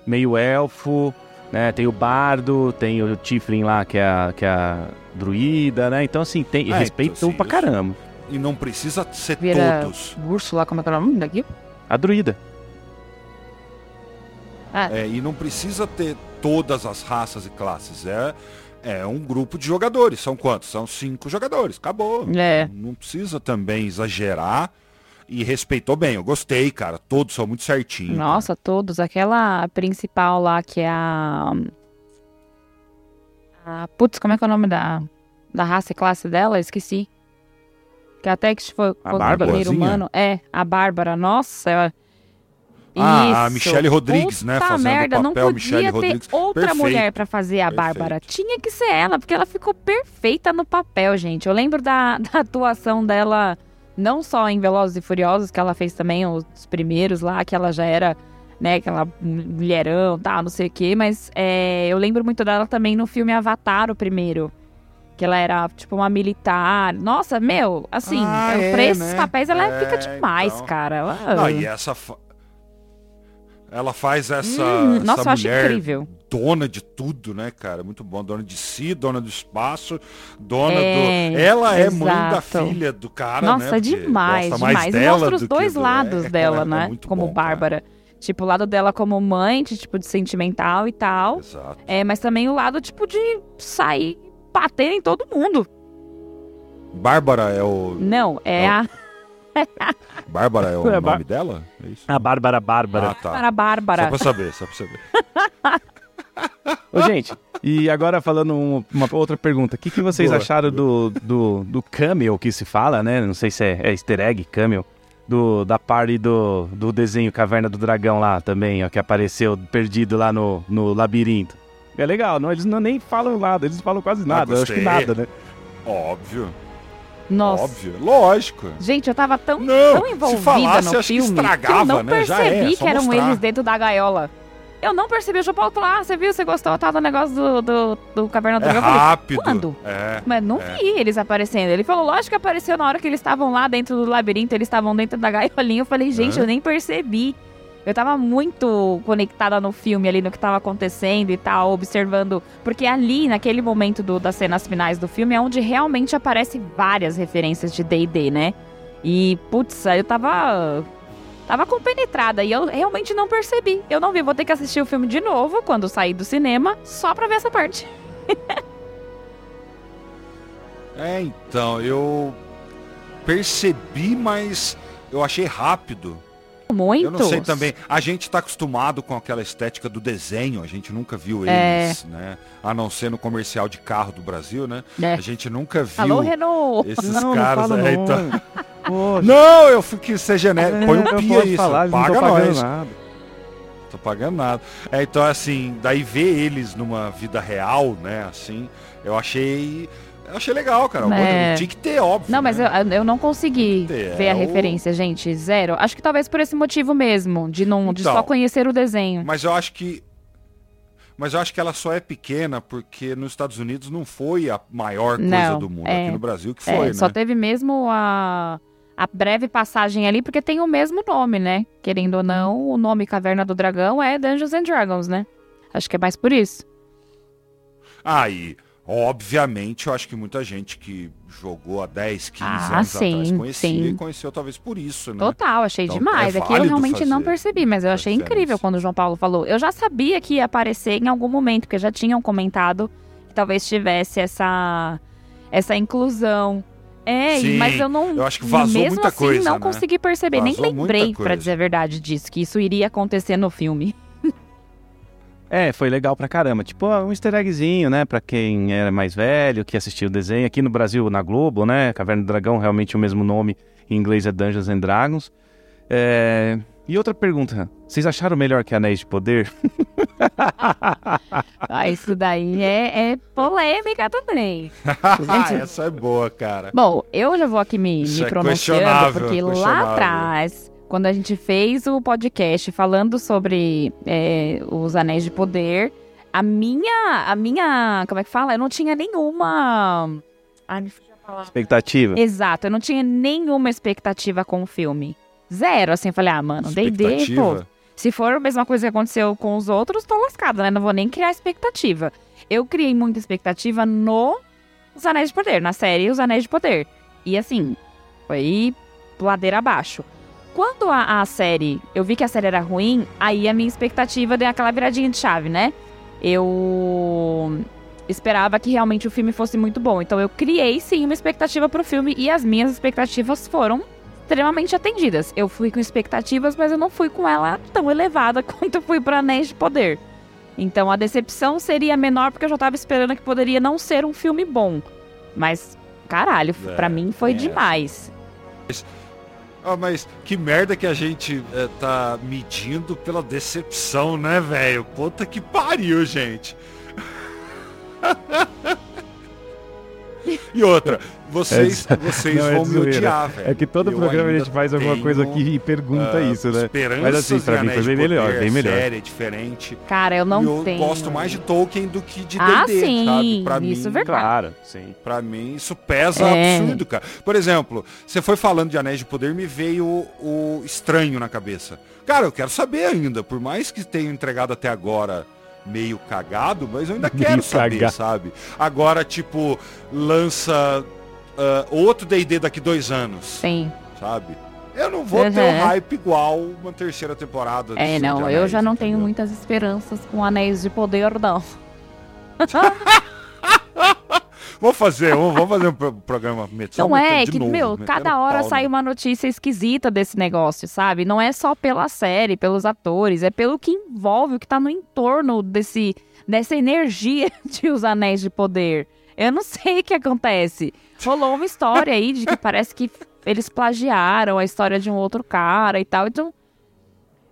meio elfo, né? Tem o Bardo, tem o Tiflin lá, que é a, que é a druida, né? Então, assim, tem. É, respeitam então, sim, pra caramba. E não precisa ser Vira todos. Úrsula, como é que é o nome daqui? A druida. É, e não precisa ter todas as raças e classes. É, é um grupo de jogadores. São quantos? São cinco jogadores. Acabou. É. Não precisa também exagerar. E respeitou bem. Eu gostei, cara. Todos são muito certinhos. Nossa, todos. Aquela principal lá, que é a. a putz, como é que é o nome da, da raça e classe dela? Esqueci. Que até que foi o Bárbara? primeiro humano. É, a Bárbara. Nossa, ela... Ah, a. Michelle Rodrigues, né, Puta fazendo o merda, não papel Michelle podia ter Rodrigues. outra Perfeito. mulher pra fazer a Perfeito. Bárbara. Tinha que ser ela, porque ela ficou perfeita no papel, gente. Eu lembro da, (laughs) da atuação dela, não só em Velozes e Furiosos, que ela fez também os primeiros lá, que ela já era, né, aquela mulherão, tá, não sei o quê, mas é, eu lembro muito dela também no filme Avatar, o primeiro. Que ela era, tipo, uma militar. Nossa, meu, assim, Ah, é, é, pra esses né? papéis ela É, fica demais, então. cara. Ela- Não, e essa. Ela faz essa, Hum, essa nossa, acho mulher incrível. dona de tudo, né, cara? Muito bom. Dona de si, dona do espaço, dona É, do. Ela é mãe da exato. filha do cara, Nossa, né? Porque demais, demais. E mostra os dois do- lados é, dela, é né? muito como bom, cara. Bárbara. Tipo, o lado dela como mãe, de, tipo, de sentimental e tal. Exato. É, mas também o lado, tipo, de sair batendo em todo mundo. Bárbara é o. Não, é Não. a Bárbara é o (laughs) É, nome dela? É isso? A Bárbara Bárbara. Ah, tá. para a Bárbara. Só pra saber, só pra saber. (laughs) Ô, gente, e agora falando um- uma outra pergunta. O que, que vocês Boa. acharam do, do, do camel que se fala, né? Não sei se é, é easter egg, camel. Do, da party do, do desenho Caverna do Dragão lá também, ó, que apareceu perdido lá no, no labirinto. É legal, não, eles não nem falam nada, eles falam quase nada, eu acho que nada, né? Óbvio, Nossa. óbvio. Lógico. Gente, eu tava tão, Não, tão envolvida falasse, no acho que filme que eu não né? Já percebi é, que eram mostrar. eles dentro da gaiola. Eu não percebi. O João Paulo falou, ah, você viu, você gostou tá, do negócio do, do, do Caverna do É Dragão? Eu falei, rápido. quando? É. Mas não É. vi eles aparecendo. Ele falou, lógico que apareceu na hora que eles estavam lá dentro do labirinto, eles estavam dentro da gaiolinha. Eu falei, gente, eu nem percebi. Eu tava muito conectada no filme ali, no que tava acontecendo e tal, observando. Porque ali, naquele momento do- das cenas finais do filme, é onde realmente aparecem várias referências de D&D, né? E, putz, eu tava... Tava compenetrada e eu realmente não percebi. Eu não vi, vou ter que assistir o filme de novo quando sair do cinema, só pra ver essa parte. (laughs) É, então, eu percebi, mas eu achei rápido. Muito. Eu não sei também. A gente tá acostumado com aquela estética do desenho, a gente nunca viu É. eles, né? A não ser no comercial de carro do Brasil, né? É. A gente nunca viu Alô, Renault! esses não, caras. não é, não. então- Não, eu fui que ser genérico. é, Põe um pia falar, não paga nós. nada. Tô pagando nada. É, então, assim, daí ver eles numa vida real, né, assim, eu achei. Eu achei legal, cara. É. Tinha que ter, óbvio. Não, mas eu, né? eu não consegui É, ver a o- referência, gente. Zero. Acho que talvez por esse motivo mesmo, de não de Então. só conhecer o desenho. Mas eu acho que. Mas eu acho que ela só é pequena porque nos Estados Unidos não foi a maior coisa Não, do mundo. é. Aqui no Brasil que É, foi, Só né? teve mesmo a, a breve passagem ali, porque tem o mesmo nome, né? Querendo ou não, o nome Caverna do Dragão é Dungeons and Dragons, né? Acho que é mais por isso. E obviamente eu acho que muita gente que jogou há 10, 15 Ah, anos sim, atrás conhecia sim. e conheceu talvez por isso, né? Total, achei Então, demais. é que eu realmente não percebi, mas eu achei diferença. incrível quando o João Paulo falou. Eu já sabia que ia aparecer em algum momento, porque já tinham comentado que talvez tivesse essa, essa inclusão. É, Sim, mas eu não. eu acho que vazou mesmo muita assim, coisa, não né? consegui perceber. Nem Vazou muita lembrei, pra coisa. dizer a verdade, disso, que isso iria acontecer no filme. É, foi legal pra caramba. Tipo, um easter eggzinho, né? Pra quem era mais velho, que assistiu o desenho. Aqui no Brasil, na Globo, né? Caverna do Dragão, realmente o mesmo nome. Em inglês é Dungeons and Dragons. É... E outra pergunta. Vocês acharam melhor que Anéis de Poder? (laughs) Ah, isso daí é, é polêmica também. (laughs) Essa é boa, cara. Bom, eu já vou aqui me, me é pronunciando, questionável, porque lá atrás, quando a gente fez o podcast falando sobre é, os Anéis de Poder, a minha, a minha, como é que fala? Eu não tinha nenhuma... Ai, me. Expectativa. Exato, eu não tinha nenhuma expectativa com o filme. Zero, assim, eu falei, ah, mano, D&D, pô, se for a mesma coisa que aconteceu com os outros, tô lascada, né? Não vou nem criar expectativa. Eu criei muita expectativa no Os Anéis de Poder, na série Os Anéis de Poder. E assim, foi ladeira abaixo. Quando a, a série, eu vi que a série era ruim, aí a minha expectativa deu aquela viradinha de chave, né? Eu esperava que realmente o filme fosse muito bom. Então eu criei sim uma expectativa pro filme e as minhas expectativas foram extremamente atendidas. Eu fui com expectativas, mas eu não fui com ela tão elevada (laughs) quanto eu fui para Anéis de Poder. Então a decepção seria menor porque eu já tava esperando que poderia não ser um filme bom. Mas caralho, É, pra mim foi é. demais. Ah, mas que merda que a gente é, tá medindo pela decepção, né, velho? Puta que pariu, gente. (laughs) E outra, vocês, É, vocês não, é vão me zoeira. odiar, velho. É que todo Eu programa a gente faz alguma coisa aqui e pergunta ah, isso, né? Mas assim, pra mim foi bem melhor, bem melhor. Série, é diferente. Cara, eu não e eu tenho. gosto mais de Tolkien do que de D&D, Ah, sim, sabe? Pra isso é mim, verdade. Claro, sim. Pra mim, isso pesa É. absurdo, cara. Por exemplo, você foi falando de Anéis de Poder, me veio o, o estranho na cabeça. Cara, eu quero saber ainda, por mais que tenha entregado até agora meio cagado, mas eu ainda (laughs) Meio quero saber, cagado. sabe? Agora, tipo, lança ah, outro D&D daqui dois anos, Sim. sabe? Eu não vou ter um Uhum. hype igual uma terceira temporada. É, não, de eu Anéis, já não tenho entendeu? muitas esperanças com Anéis de Poder, não. (laughs) Vamos fazer, vamos fazer um pro- programa metido. Não é, que, meu, cada hora sai uma notícia esquisita desse negócio, sabe? Não é só pela série, pelos atores, é pelo que envolve, o que tá no entorno desse, dessa energia (laughs) de Os Anéis de Poder. Eu não sei o que acontece. Rolou uma história aí de que parece que eles plagiaram a história de um outro cara e tal, então...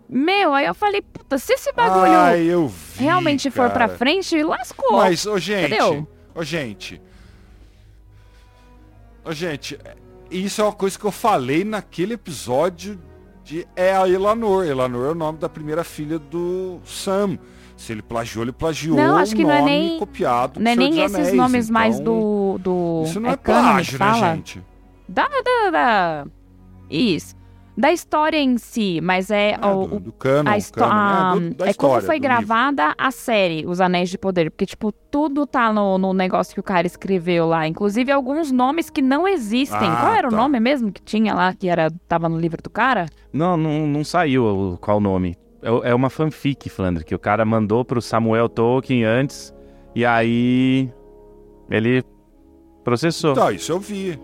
Meu, aí eu falei, puta, se esse bagulho Ai, vi, realmente for pra cara. frente, lascou. Mas, ô gente, Entendeu? ô gente, ô gente, isso é uma coisa que eu falei naquele episódio de É a Elanor. Elanor é o nome da primeira filha do Sam. Se ele plagiou, ele plagiou Não, acho que não é nem- copiado do Não é nem esses Anéis, nomes mais então, do, do... Isso não é, que plágio, né, fala? gente? Da, da, da... Isso. Da história em si, mas é, É, o, do, do canon, a histó- canon, a- é, do- da é como história, foi do livro. gravada a série Os Anéis de Poder, porque tipo tudo tá no, no negócio que o cara escreveu lá, inclusive alguns nomes que não existem. Ah, Qual era tá. o nome mesmo que tinha lá que era tava no livro do cara? Não, não, não saiu qual o nome. É, é uma fanfic, Flandre, que o cara mandou pro Samuel Tolkien antes, e aí ele processou. Tá, isso eu vi.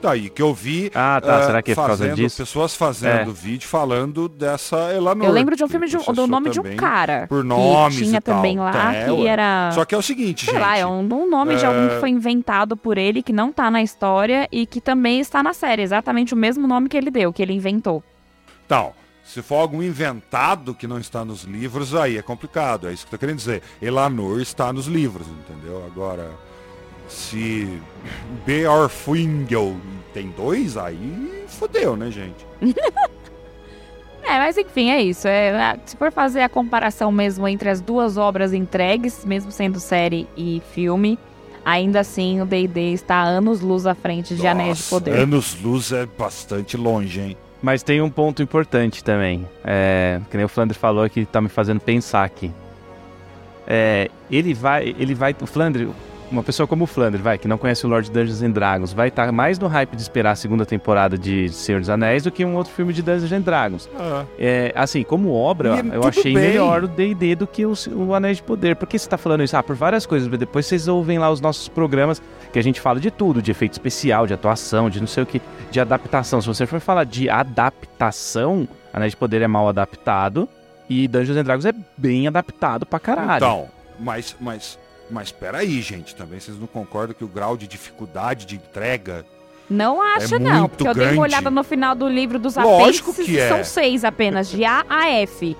Daí que eu vi Ah, tá. ah, Será que é por causa fazendo, disso? pessoas fazendo vídeo falando dessa Elanor. Eu lembro de um filme de um- do nome de um também cara Por nomes que tinha e tal. também lá É, que era Só que é o seguinte, Sei gente. lá, é um, um nome de alguém que foi inventado por ele, que não tá na história e que também está na série. Exatamente o mesmo nome que ele deu, que ele inventou. Então, se for algum inventado que não está nos livros, aí é complicado. É isso que eu tô querendo dizer. Elanor está nos livros, entendeu? Agora, se Beorfingel tem dois, aí fodeu, né, gente? (laughs) É, mas enfim, é isso. É, se for fazer a comparação mesmo entre as duas obras entregues, mesmo sendo série e filme, ainda assim o D&D está anos luz à frente de Anéis de Nossa, Poder. Anos luz é bastante longe, hein? Mas tem um ponto importante também. É, que nem o Flandre falou que tá me fazendo pensar aqui. É, ele vai. Ele vai. O Flandre, uma pessoa como o Flandre, vai, que não conhece o Lord Dungeons and Dragons, vai estar mais no hype de esperar a segunda temporada de Senhor dos Anéis do que um outro filme de Dungeons and Dragons. É, assim, como obra, E eu achei bem. melhor o D&D do que o, o Anéis de Poder. Por que você tá falando isso? Ah, por várias coisas. mas Depois vocês ouvem lá os nossos programas que a gente fala de tudo, de efeito especial, de atuação, de não sei o que, de adaptação. Se você for falar de adaptação, Anéis de Poder é mal adaptado e Dungeons and Dragons é bem adaptado pra caralho. Então, mas, mas, mas peraí, gente, também vocês não concordam que o grau de dificuldade de entrega Não acho, É não, porque eu dei uma olhada no final do livro dos Lógico apêndices que é. são seis apenas, de A a F.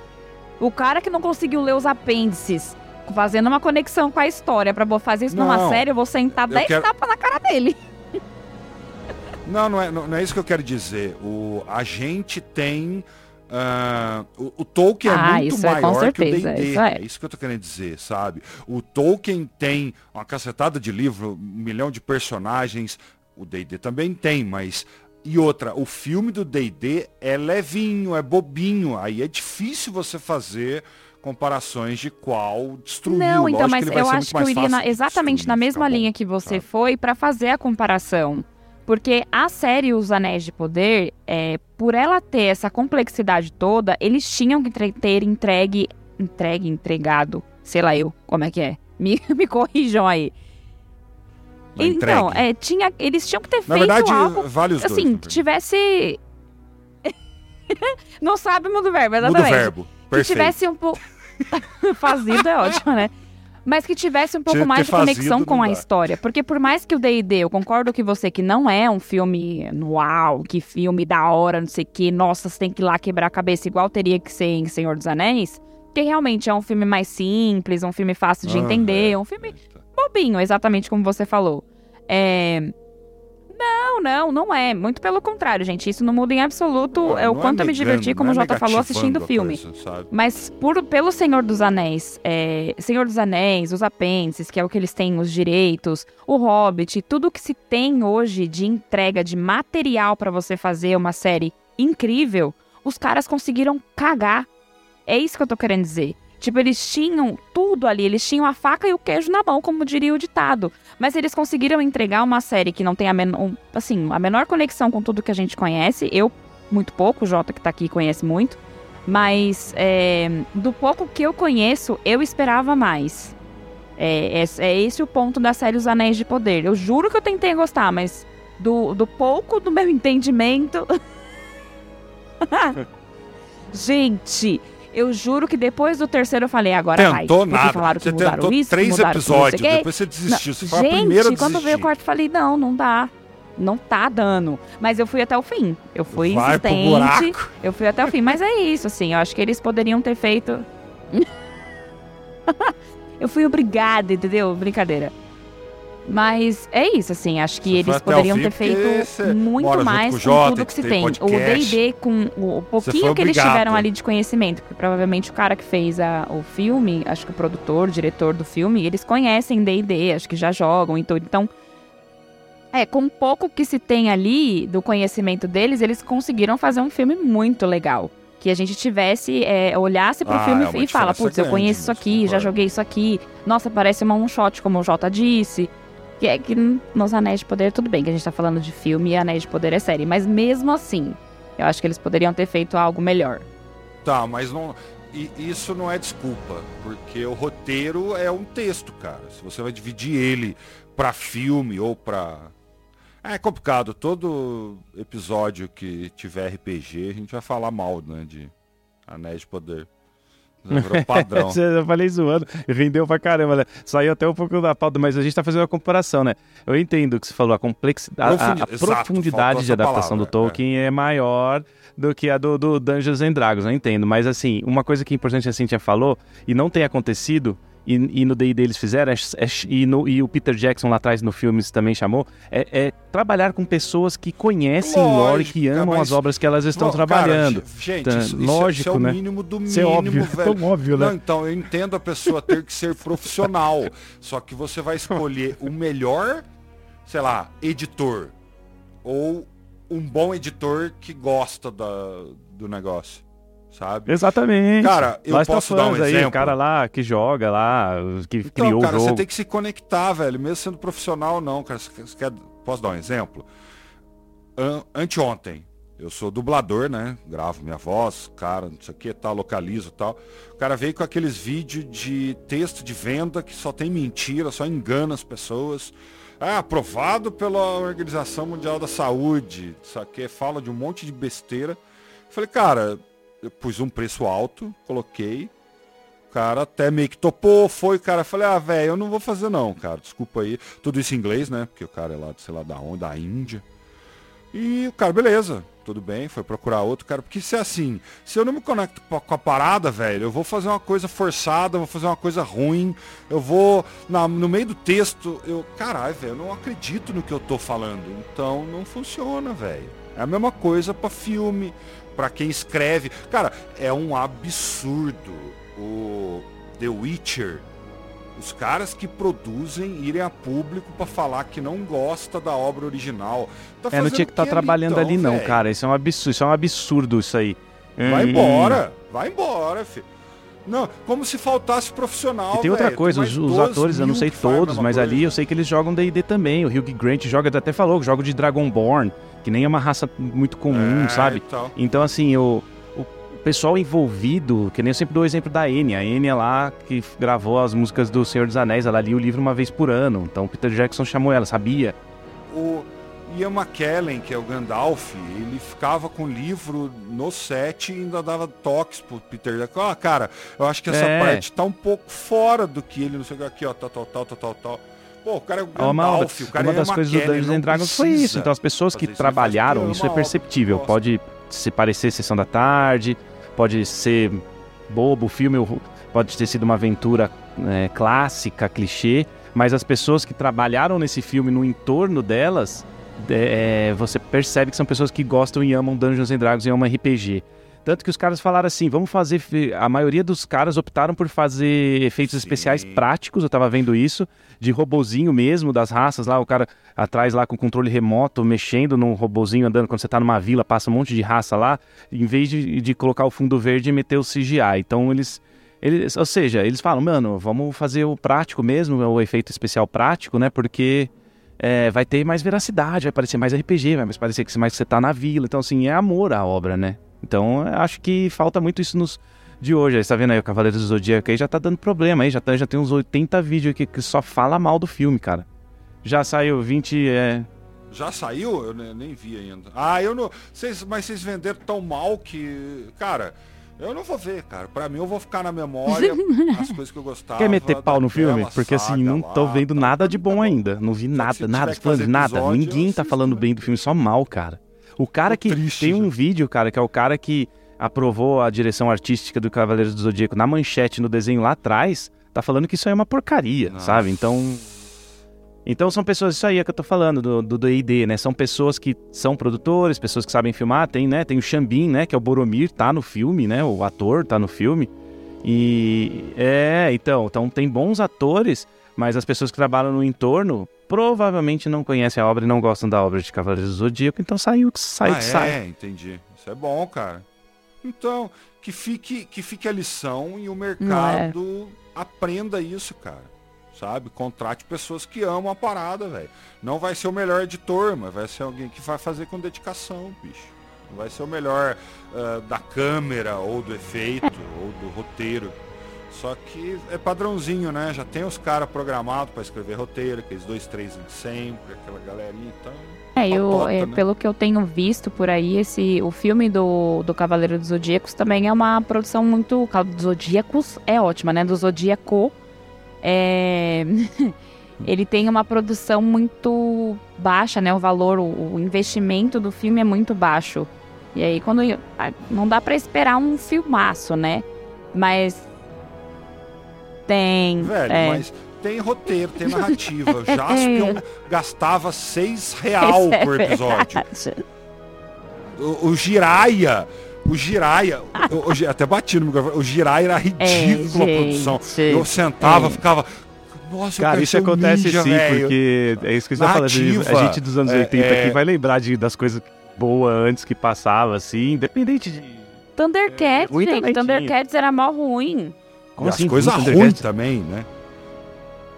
O cara que não conseguiu ler os apêndices, fazendo uma conexão com a história pra fazer isso numa Não, série, eu vou sentar eu 10 quero- tapas na cara dele. Não, não é, não, não é isso que eu quero dizer. O, a gente tem. Uh, o, o, Tolkien ah, é muito é, maior certeza, que o D&D. Isso é. é. isso que eu tô querendo dizer, sabe? O Tolkien tem uma cacetada de livro, um milhão de personagens. O D&D também tem, mas e outra, o filme do D&D é levinho, é bobinho. Aí é difícil você fazer comparações de qual destruiu. Não, então, Lógico mas eu acho que eu iria na, exatamente na mesma linha que você sabe? foi para fazer a comparação. Porque a série Os Anéis de Poder, é, por ela ter essa complexidade toda, eles tinham que ter entregue, entregue, entregado, sei lá eu, como é que é? Me, (laughs) me corrijam aí. Então, é, tinha, eles tinham que ter Na feito verdade, algo, vale os assim, dois, que tivesse... (laughs) Não sabe muda o verbo, exatamente. Muda o verbo. Que Perfeito. tivesse um pouco... (laughs) fazido é ótimo, né? Mas que tivesse um pouco mais de conexão com a história. Porque por mais que o D&D, eu concordo com você que não é um filme uau, que filme da hora, não sei o que, nossa, você tem que ir lá quebrar a cabeça igual teria que ser em Senhor dos Anéis, que realmente é um filme mais simples, um filme fácil de Ah, entender, é. um filme bobinho, exatamente como você falou. É... Não, não, não é. Muito pelo contrário, gente. Isso não muda em absoluto é o quanto eu me diverti, como o é Jota falou, assistindo o filme. coisa? Mas por, pelo Senhor dos Anéis, é, Senhor dos Anéis, os apêndices, que é o que eles têm, os direitos, o Hobbit, tudo que se tem hoje de entrega de material pra você fazer uma série incrível, os caras conseguiram cagar. É isso que eu tô querendo dizer. Tipo, eles tinham tudo ali, eles tinham a faca e o queijo na mão, como diria o ditado. Mas eles conseguiram entregar uma série que não tem a, men um, assim, a menor conexão com tudo que a gente conhece. Eu, muito pouco, o Jota que tá aqui conhece muito. Mas é, do pouco que eu conheço, eu esperava mais. É, é, é esse o ponto da série Os Anéis de Poder. Eu juro que eu tentei gostar, mas do, do pouco do meu (laughs) entendimento. (laughs) Gente, eu juro que depois do terceiro eu falei, agora vai. Tentou Porque nada. falaram que Você tentou isso, três não episódios, quê. depois você desistiu. Você foi Gente, quando veio o quarto, eu falei, não, não dá. Não tá dando. Mas eu fui até o fim. Eu fui Vai pro insistente. buraco. Eu fui até o fim. Mas é isso, assim. Eu acho que eles poderiam ter feito. (laughs) eu fui obrigada, entendeu? Brincadeira. Mas é isso, assim. Acho que eles poderiam ter feito muito mais com Jota, tudo que se tem tem. O podcast. D&D, com o, pouquinho que eles tiveram ali de conhecimento. Porque provavelmente o cara que fez a, o filme, acho que o produtor, o diretor do filme, eles conhecem D&D, acho que já jogam e tudo. Então, é, com pouco que se tem ali do conhecimento deles, eles conseguiram fazer um filme muito legal. Que a gente tivesse, é, olhasse pro Ah, filme é e fala, putz, eu conheço isso aqui, já joguei isso aqui. Nossa, parece uma um shot, como o Jota disse. Que é que nos Anéis de Poder, tudo bem que a gente tá falando de filme e Anéis de Poder é série. Mas mesmo assim, eu acho que eles poderiam ter feito algo melhor. Tá, mas não. e isso não é desculpa, porque o roteiro é um texto, cara. Se você vai dividir ele pra filme ou pra. É complicado. Todo episódio que tiver RPG, a gente vai falar mal, né? De Anéis de Poder. Já virou (laughs) padrão. eu falei zoando, rendeu pra caramba, né? Saiu até um pouco da pauta, mas a gente tá fazendo uma comparação, né? Eu entendo o que você falou, a complexidade, a, Profundi- a exato, profundidade de adaptação palavra, do Tolkien é. maior do que a do, do Dungeons and Dragons, eu entendo. Mas assim, uma coisa que é importante a Cintia falou, e não tem acontecido, e, e no D&D eles fizeram, é- é- e, no- e o Peter Jackson lá atrás no filme também chamou, é, é trabalhar com pessoas que conhecem o lore, Lógico, que amam mas- as obras que elas estão Bom, cara, trabalhando. gente, isso, isso é- lógico, isso é o né? mínimo do Isso é mínimo, óbvio, velho. tão óbvio, né? Não, então, eu entendo a pessoa ter que ser profissional. só que você vai escolher o melhor, sei lá, editor. Ou um bom editor que gosta da, do negócio. Sabe? Exatamente. Cara, eu posso dar um aí, exemplo? o cara lá que joga lá, que Então, criou cara, o jogo. você tem que se conectar, velho. Mesmo sendo profissional, não, cara. Você quer- Posso dar um exemplo? An- Anteontem, eu sou dublador, né? Gravo minha voz, cara, não sei o que, tal, localizo tal. O cara veio com aqueles vídeos de texto de venda que só tem mentira, só engana as pessoas. Ah, aprovado pela Organização Mundial da Saúde, isso aqui fala de um monte de besteira. Falei, cara, eu pus um preço alto, coloquei. O cara até meio que topou, foi, cara. Falei, ah, velho, eu não vou fazer não, cara. Desculpa aí. Tudo isso em inglês, né? Porque o cara é lá, sei lá, da onde, da Índia. E o cara, beleza, tudo bem, foi procurar outro cara. Porque se é assim, se eu não me conecto com a parada, velho, eu vou fazer uma coisa forçada, vou fazer uma coisa ruim, eu vou. Na, no meio do texto, eu. Caralho, velho, eu não acredito no que eu tô falando. Então não funciona, velho. É a mesma coisa para filme, para quem escreve. Cara, é um absurdo o The Witcher os caras que produzem irem a público para falar que não gosta da obra original. Tá é, não tinha que estar tá trabalhando então, ali, não, véio? cara. Isso é um absurdo, isso é um absurdo isso aí. Vai hum. embora, vai embora, filho. Não, como se faltasse profissional. E tem outra coisa, os, os atores, eu não sei todos, mas coisa. ali eu sei que eles jogam DD também. O Hugh Grant joga, até falou, joga de Dragonborn, que nem é uma raça muito comum, é, sabe? Então, assim, eu pessoal envolvido, que nem eu sempre dou o exemplo da Enya. A Enya lá que gravou as músicas do Senhor dos Anéis, ela lia o livro uma vez por ano. Então o Peter Jackson chamou ela, sabia? O Ian McKellen, que é o Gandalf, ele ficava com o livro no set e ainda dava toques pro Peter Jackson. Ah, cara, eu acho que essa é. parte tá um pouco fora do que ele, não sei o que, aqui, ó, tal, tal, tal, tal, tal, tal. Pô, o cara é Gandalf, uma, o cara uma é das coisas do Dungeons and Dragons foi isso. Então as pessoas que trabalharam, isso é perceptível. Pode se parecer Sessão da Tarde, pode ser bobo, o filme pode ter sido uma aventura é, clássica, clichê, mas as pessoas que trabalharam nesse filme no entorno delas, é, você percebe que são pessoas que gostam e amam Dungeons and Dragons e amam RPG. Tanto que os caras falaram assim, vamos fazer. A maioria dos caras optaram por fazer efeitos Sim. especiais práticos, eu tava vendo isso, de robozinho mesmo, das raças lá, o cara atrás lá com controle remoto, mexendo num robozinho, andando quando você tá numa vila, passa um monte de raça lá, em vez de, de colocar o fundo verde e meter o CGI. Então eles. Eles, ou seja, eles falam, mano, vamos fazer o prático mesmo, o efeito especial prático, né? Porque é, vai ter mais veracidade, vai parecer mais RPG, vai parecer que mais que você tá na vila. Então, assim, é amor à obra, né? Então, acho que falta muito isso nos de hoje. Aí, você tá vendo aí o Cavaleiro do Zodíaco aí já tá dando problema aí, já, tá, já tem uns 80 vídeos aqui que só fala mal do filme, cara. Já saiu 20, é... Já saiu? Eu nem vi ainda. Ah, eu não... Cês, mas vocês venderam tão mal que... Cara... Eu não vou ver, cara. Pra mim, eu vou ficar na memória (laughs) as coisas que eu gostava. Quer meter pau no filme? Porque assim, não tô vendo tá, nada de bom ainda. Não vi nada, nada, falando nada. Ninguém tá falando bem do filme, só mal, cara. O cara que triste, tem um vídeo, cara, que é o cara que aprovou a direção artística do Cavaleiros do Zodíaco na manchete, no desenho lá atrás, tá falando que isso aí é uma porcaria, Nossa. sabe? Então. Então são pessoas, isso aí é que eu tô falando, do, do D&D, né? São pessoas que são produtores, pessoas que sabem filmar, tem, né? Tem o Xambin, né? Que é o Boromir, tá no filme, né? O ator tá no filme. E... É, então, então tem bons atores, mas as pessoas que trabalham no entorno provavelmente não conhecem a obra e não gostam da obra de Cavaleiros do Zodíaco, então saiu que sai ah, que sai. É, entendi. Isso é bom, cara. Então, que fique, que fique a lição e o mercado é. aprenda isso, cara. Sabe? Contrate pessoas que amam a parada, velho. Não vai ser o melhor editor, mas vai ser alguém que vai fazer com dedicação, bicho. Não vai ser o melhor uh, da câmera, ou do efeito, ou do roteiro. Só que é padrãozinho, né? Já tem os caras programados para escrever roteiro, aqueles dois, três em sempre, aquela galerinha, então. É, eu, é, né? pelo que eu tenho visto por aí, esse, o filme do, do Cavaleiro dos Zodíacos também é uma produção muito. Dos Zodíacos é ótima, né? Do Zodíaco. É... (laughs) ele tem uma produção muito baixa, né? O valor, o, o, investimento do filme é muito baixo. E aí, quando. Não dá para esperar um filmaço, né? Mas tem. Velho, é. mas tem roteiro, tem narrativa. (laughs) Jaspion gastava seis real é por episódio. O, o Jiraya. O Jiraya, o, o, até bati no microfone, o Jiraya era ridículo é, a produção. Eu sentava, é. ficava, nossa, Cara, isso acontece ninja, sim, véio. porque é isso que você tá falando. A gente dos anos é, 80 é... aqui vai lembrar de, das coisas boas antes que passava, assim, independente de. Thundercats, é, gente. Thundercats era mal ruim. Como assim? As coisas ruins também, né?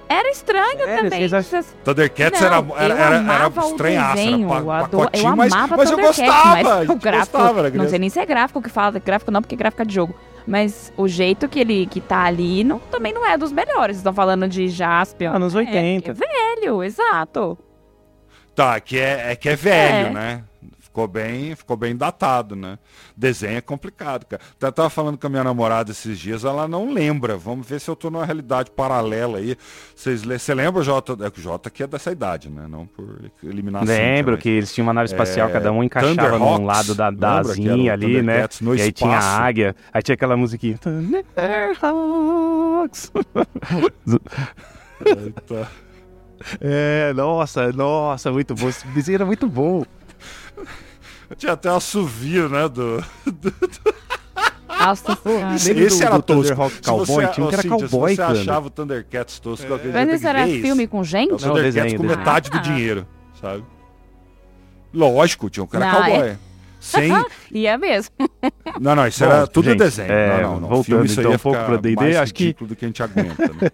Era estranho Sério, também. Vocês... Thundercats não, era, era, era, era estranhaço, era pacotinho, eu mas, mas eu gostava. Mas o gráfico, gostava, não sei nem se é gráfico que fala, gráfico não, porque gráfico é de jogo. Mas o jeito que ele que tá ali não, também não é dos melhores. Estão falando de Jaspion. Anos 80. É, é velho, exato. Tá, que é, é que é velho, é. né? Ficou bem, ficou bem datado, né? Desenho é complicado, cara. Eu tava falando com a minha namorada esses dias, ela não lembra. Vamos ver se eu tô numa realidade paralela aí. Vocês você lembra, Jota? É que o Jota aqui é dessa idade, né? Não por eliminação. Lembro que eles tinham uma nave espacial, é... cada um encaixava num lado da, da asinha ali, né? No e aí tinha a águia, aí tinha aquela musiquinha. Thunderhawks. (laughs) Eita. É, nossa, nossa, muito bom. Esse desenho era muito bom. (laughs) Tinha até um assovio, né? Do. do, (laughs) Nossa Esse do, era do tosco. Thunderhawk Cowboy, tinha um que era cowboy, Se você achava o Thundercats tosco, é. Mas esse era filme com gente? É o Thundercats desenho, com metade ah. do dinheiro, sabe? Lógico, tinha um cara não, cowboy. É... Sem... e é mesmo. (laughs) Não, não, isso Bom, era tudo gente, desenho. É, não, não, não. Voltando filme, isso então um pouco pra D&D, acho que... do que a gente aguenta, né?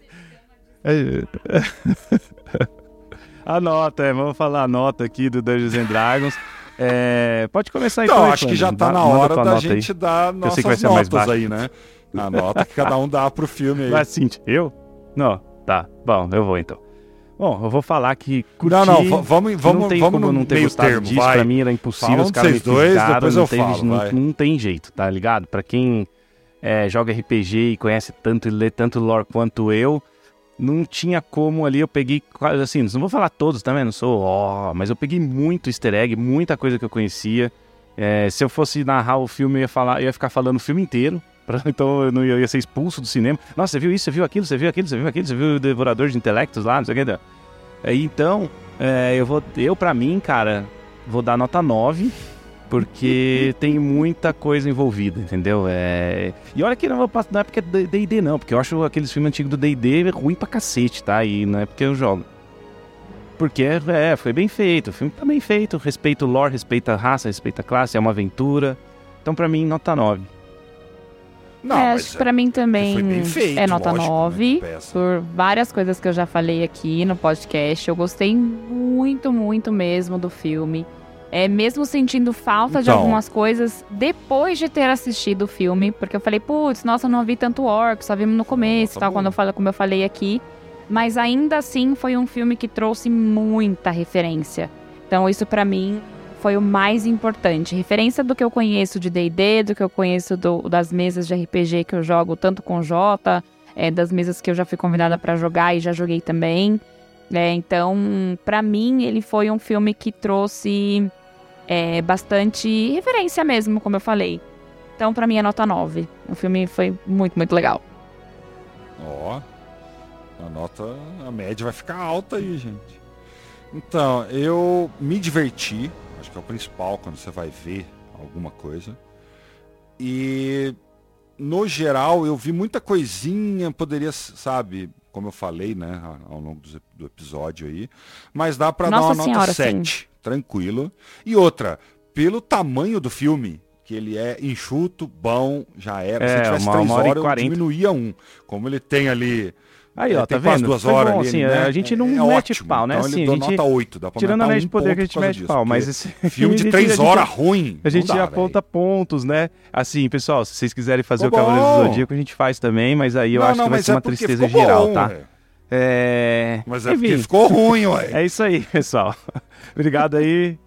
a nota, é, vamos falar a nota aqui do Dungeons and Dragons. É, pode começar então. Não, acho que já tá na hora da gente aí. dar nossas eu sei notas aí, né? A nota que cada um dá pro filme aí. Vai, Cintia, eu? Não, tá. Bom, eu vou então. Bom, eu vou falar que curti, Não, não, vamos, vamos, não tem vamos como não ter gostado termo, disso, vai. pra mim era impossível, Fala os caras me dois, depois não eu teve, falo, não, não, tem jeito, tá ligado? Pra quem é, joga RPG e conhece tanto e lê tanto lore quanto eu, não tinha como ali, eu peguei, assim, não vou falar todos também, não sou, ó, mas eu peguei muito easter egg, muita coisa que eu conhecia. É, se eu fosse narrar o filme, eu ia, falar, eu ia ficar falando o filme inteiro, (laughs) pra, então eu não ia, eu ia, ser expulso do cinema. Nossa, você viu isso, você viu aquilo, você viu aquilo, você viu aquilo, você viu o Devorador de Intelectos lá, não sei o que. Aí, então, é, eu vou, eu pra mim, cara, vou dar nota 9 porque (laughs) tem muita coisa envolvida, entendeu? É... E olha que não, vou, não é porque é D&D não, porque eu acho aqueles filmes antigos do D&D ruim pra cacete, tá? E não é porque eu jogo. Porque, é, foi bem feito, o filme tá bem feito, respeita o lore, respeita a raça, respeita a classe, é uma aventura. Então pra mim, nota 9. Não, é, acho que pra mim também feito, é nota lógico, 9, né, por várias coisas que eu já falei aqui no podcast. Eu gostei muito, muito mesmo do filme. É, mesmo sentindo falta então. de algumas coisas depois de ter assistido o filme, porque eu falei, putz, nossa, não vi tanto orc, só vimos no começo, tal, quando eu falo, como eu falei aqui. Mas ainda assim foi um filme que trouxe muita referência. Então isso para mim foi o mais importante. Referência do que eu conheço de D&D, do que eu conheço do, das mesas de RPG que eu jogo tanto com Jota, é, das mesas que eu já fui convidada para jogar e já joguei também. É, então, para mim, ele foi um filme que trouxe é, bastante referência mesmo, como eu falei. Então, para mim, é nota 9. O filme foi muito, muito legal. Ó, oh, a nota, a média vai ficar alta aí, gente. Então, eu me diverti, acho que é o principal quando você vai ver alguma coisa. E, no geral, eu vi muita coisinha, poderia, sabe, como eu falei, né, ao longo do, episódio aí, mas dá para dar uma senhora, nota 7. Sim tranquilo. E outra, pelo tamanho do filme, que ele é enxuto, bom, já era. É, Se tivesse uma, três uma hora, horas, eu diminuía um. Como ele tem ali. Aí, ó, tá vendo? duas horas bom, ali, assim, né? A gente não é, mete ótimo. pau, né? Então assim, ele a gente, nota 8, dá pra tirando a um de poder que a gente mete disso, pau, mas esse filme (laughs) de 3 horas ruim. A gente dá, aponta véio. pontos, né? Assim, pessoal, se vocês quiserem fazer ficou o Cavaleiro do Zodíaco, a gente faz também, mas aí eu não, acho não, que vai ser é uma tristeza geral, bom, tá? É... Mas é Enfim, porque ficou ruim, ué. (laughs) É isso aí, pessoal. Obrigado aí.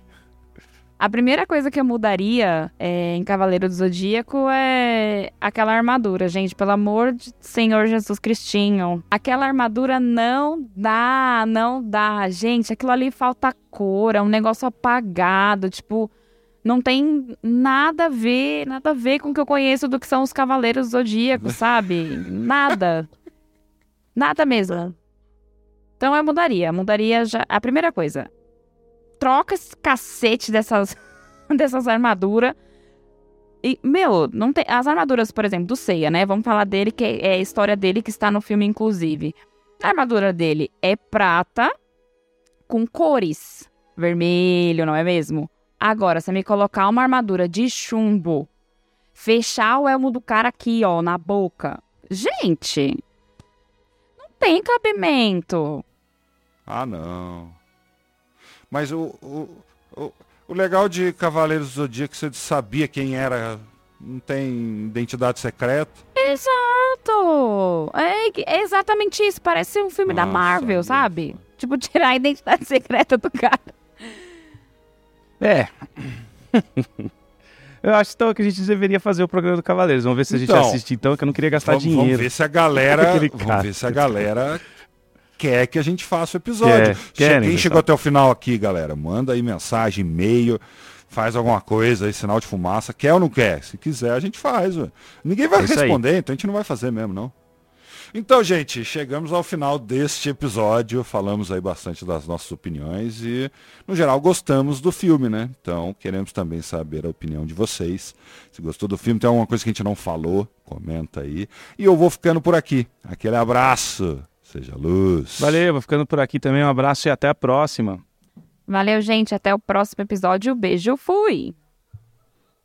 A primeira coisa que eu mudaria é, em Cavaleiro do Zodíaco é aquela armadura, gente. Pelo amor de Senhor Jesus Cristinho. Aquela armadura não dá, não dá. Gente, aquilo ali falta cor, é um negócio apagado. Tipo, não tem nada a ver, nada a ver com o que eu conheço do que são os Cavaleiros do Zodíaco, sabe? Nada. Nada mesmo. Então eu mudaria. Mudaria já. A primeira coisa troca esse cacete dessas, (laughs) dessas armaduras. E, meu, não tem. As armaduras, por exemplo, do Seiya, né? Vamos falar dele, que é, a história dele que está no filme, inclusive. A armadura dele é prata com cores. Vermelho, não é mesmo? Agora, você me colocar uma armadura de chumbo, fechar o elmo do cara aqui, ó, na boca. Gente, tem cabimento. Ah, não. Mas o, o, o, o legal de Cavaleiros do Zodíaco é que você sabia quem era. Não tem identidade secreta. Exato! É, é exatamente isso. Parece um filme Nossa, da Marvel, sabe? Tipo, tirar a identidade (laughs) secreta do cara. É. (laughs) Eu acho então que a gente deveria fazer o programa do Cavaleiros. Vamos ver se a gente Então, assiste então, que eu não queria gastar Vamos, dinheiro. (laughs) vamos ver se a galera, vamos ver se a galera quer que a gente faça o episódio. Quer, querem, Quem chegou pessoal. até o final aqui, galera, manda aí mensagem, e-mail, faz alguma coisa aí, sinal de fumaça. Quer ou não quer? Se quiser, a gente faz. ué. Ninguém vai É isso aí. responder, então a gente não vai fazer mesmo, não. Então, gente, chegamos ao final deste episódio. Falamos aí bastante das nossas opiniões e, no geral, gostamos do filme, né? Então, queremos também saber a opinião de vocês. Se gostou do filme, tem alguma coisa que a gente não falou, comenta aí. E eu vou ficando por aqui. Aquele abraço. Seja luz. Valeu, vou ficando por aqui também. Um abraço e até a próxima. Valeu, gente. Até o próximo episódio. Beijo, fui!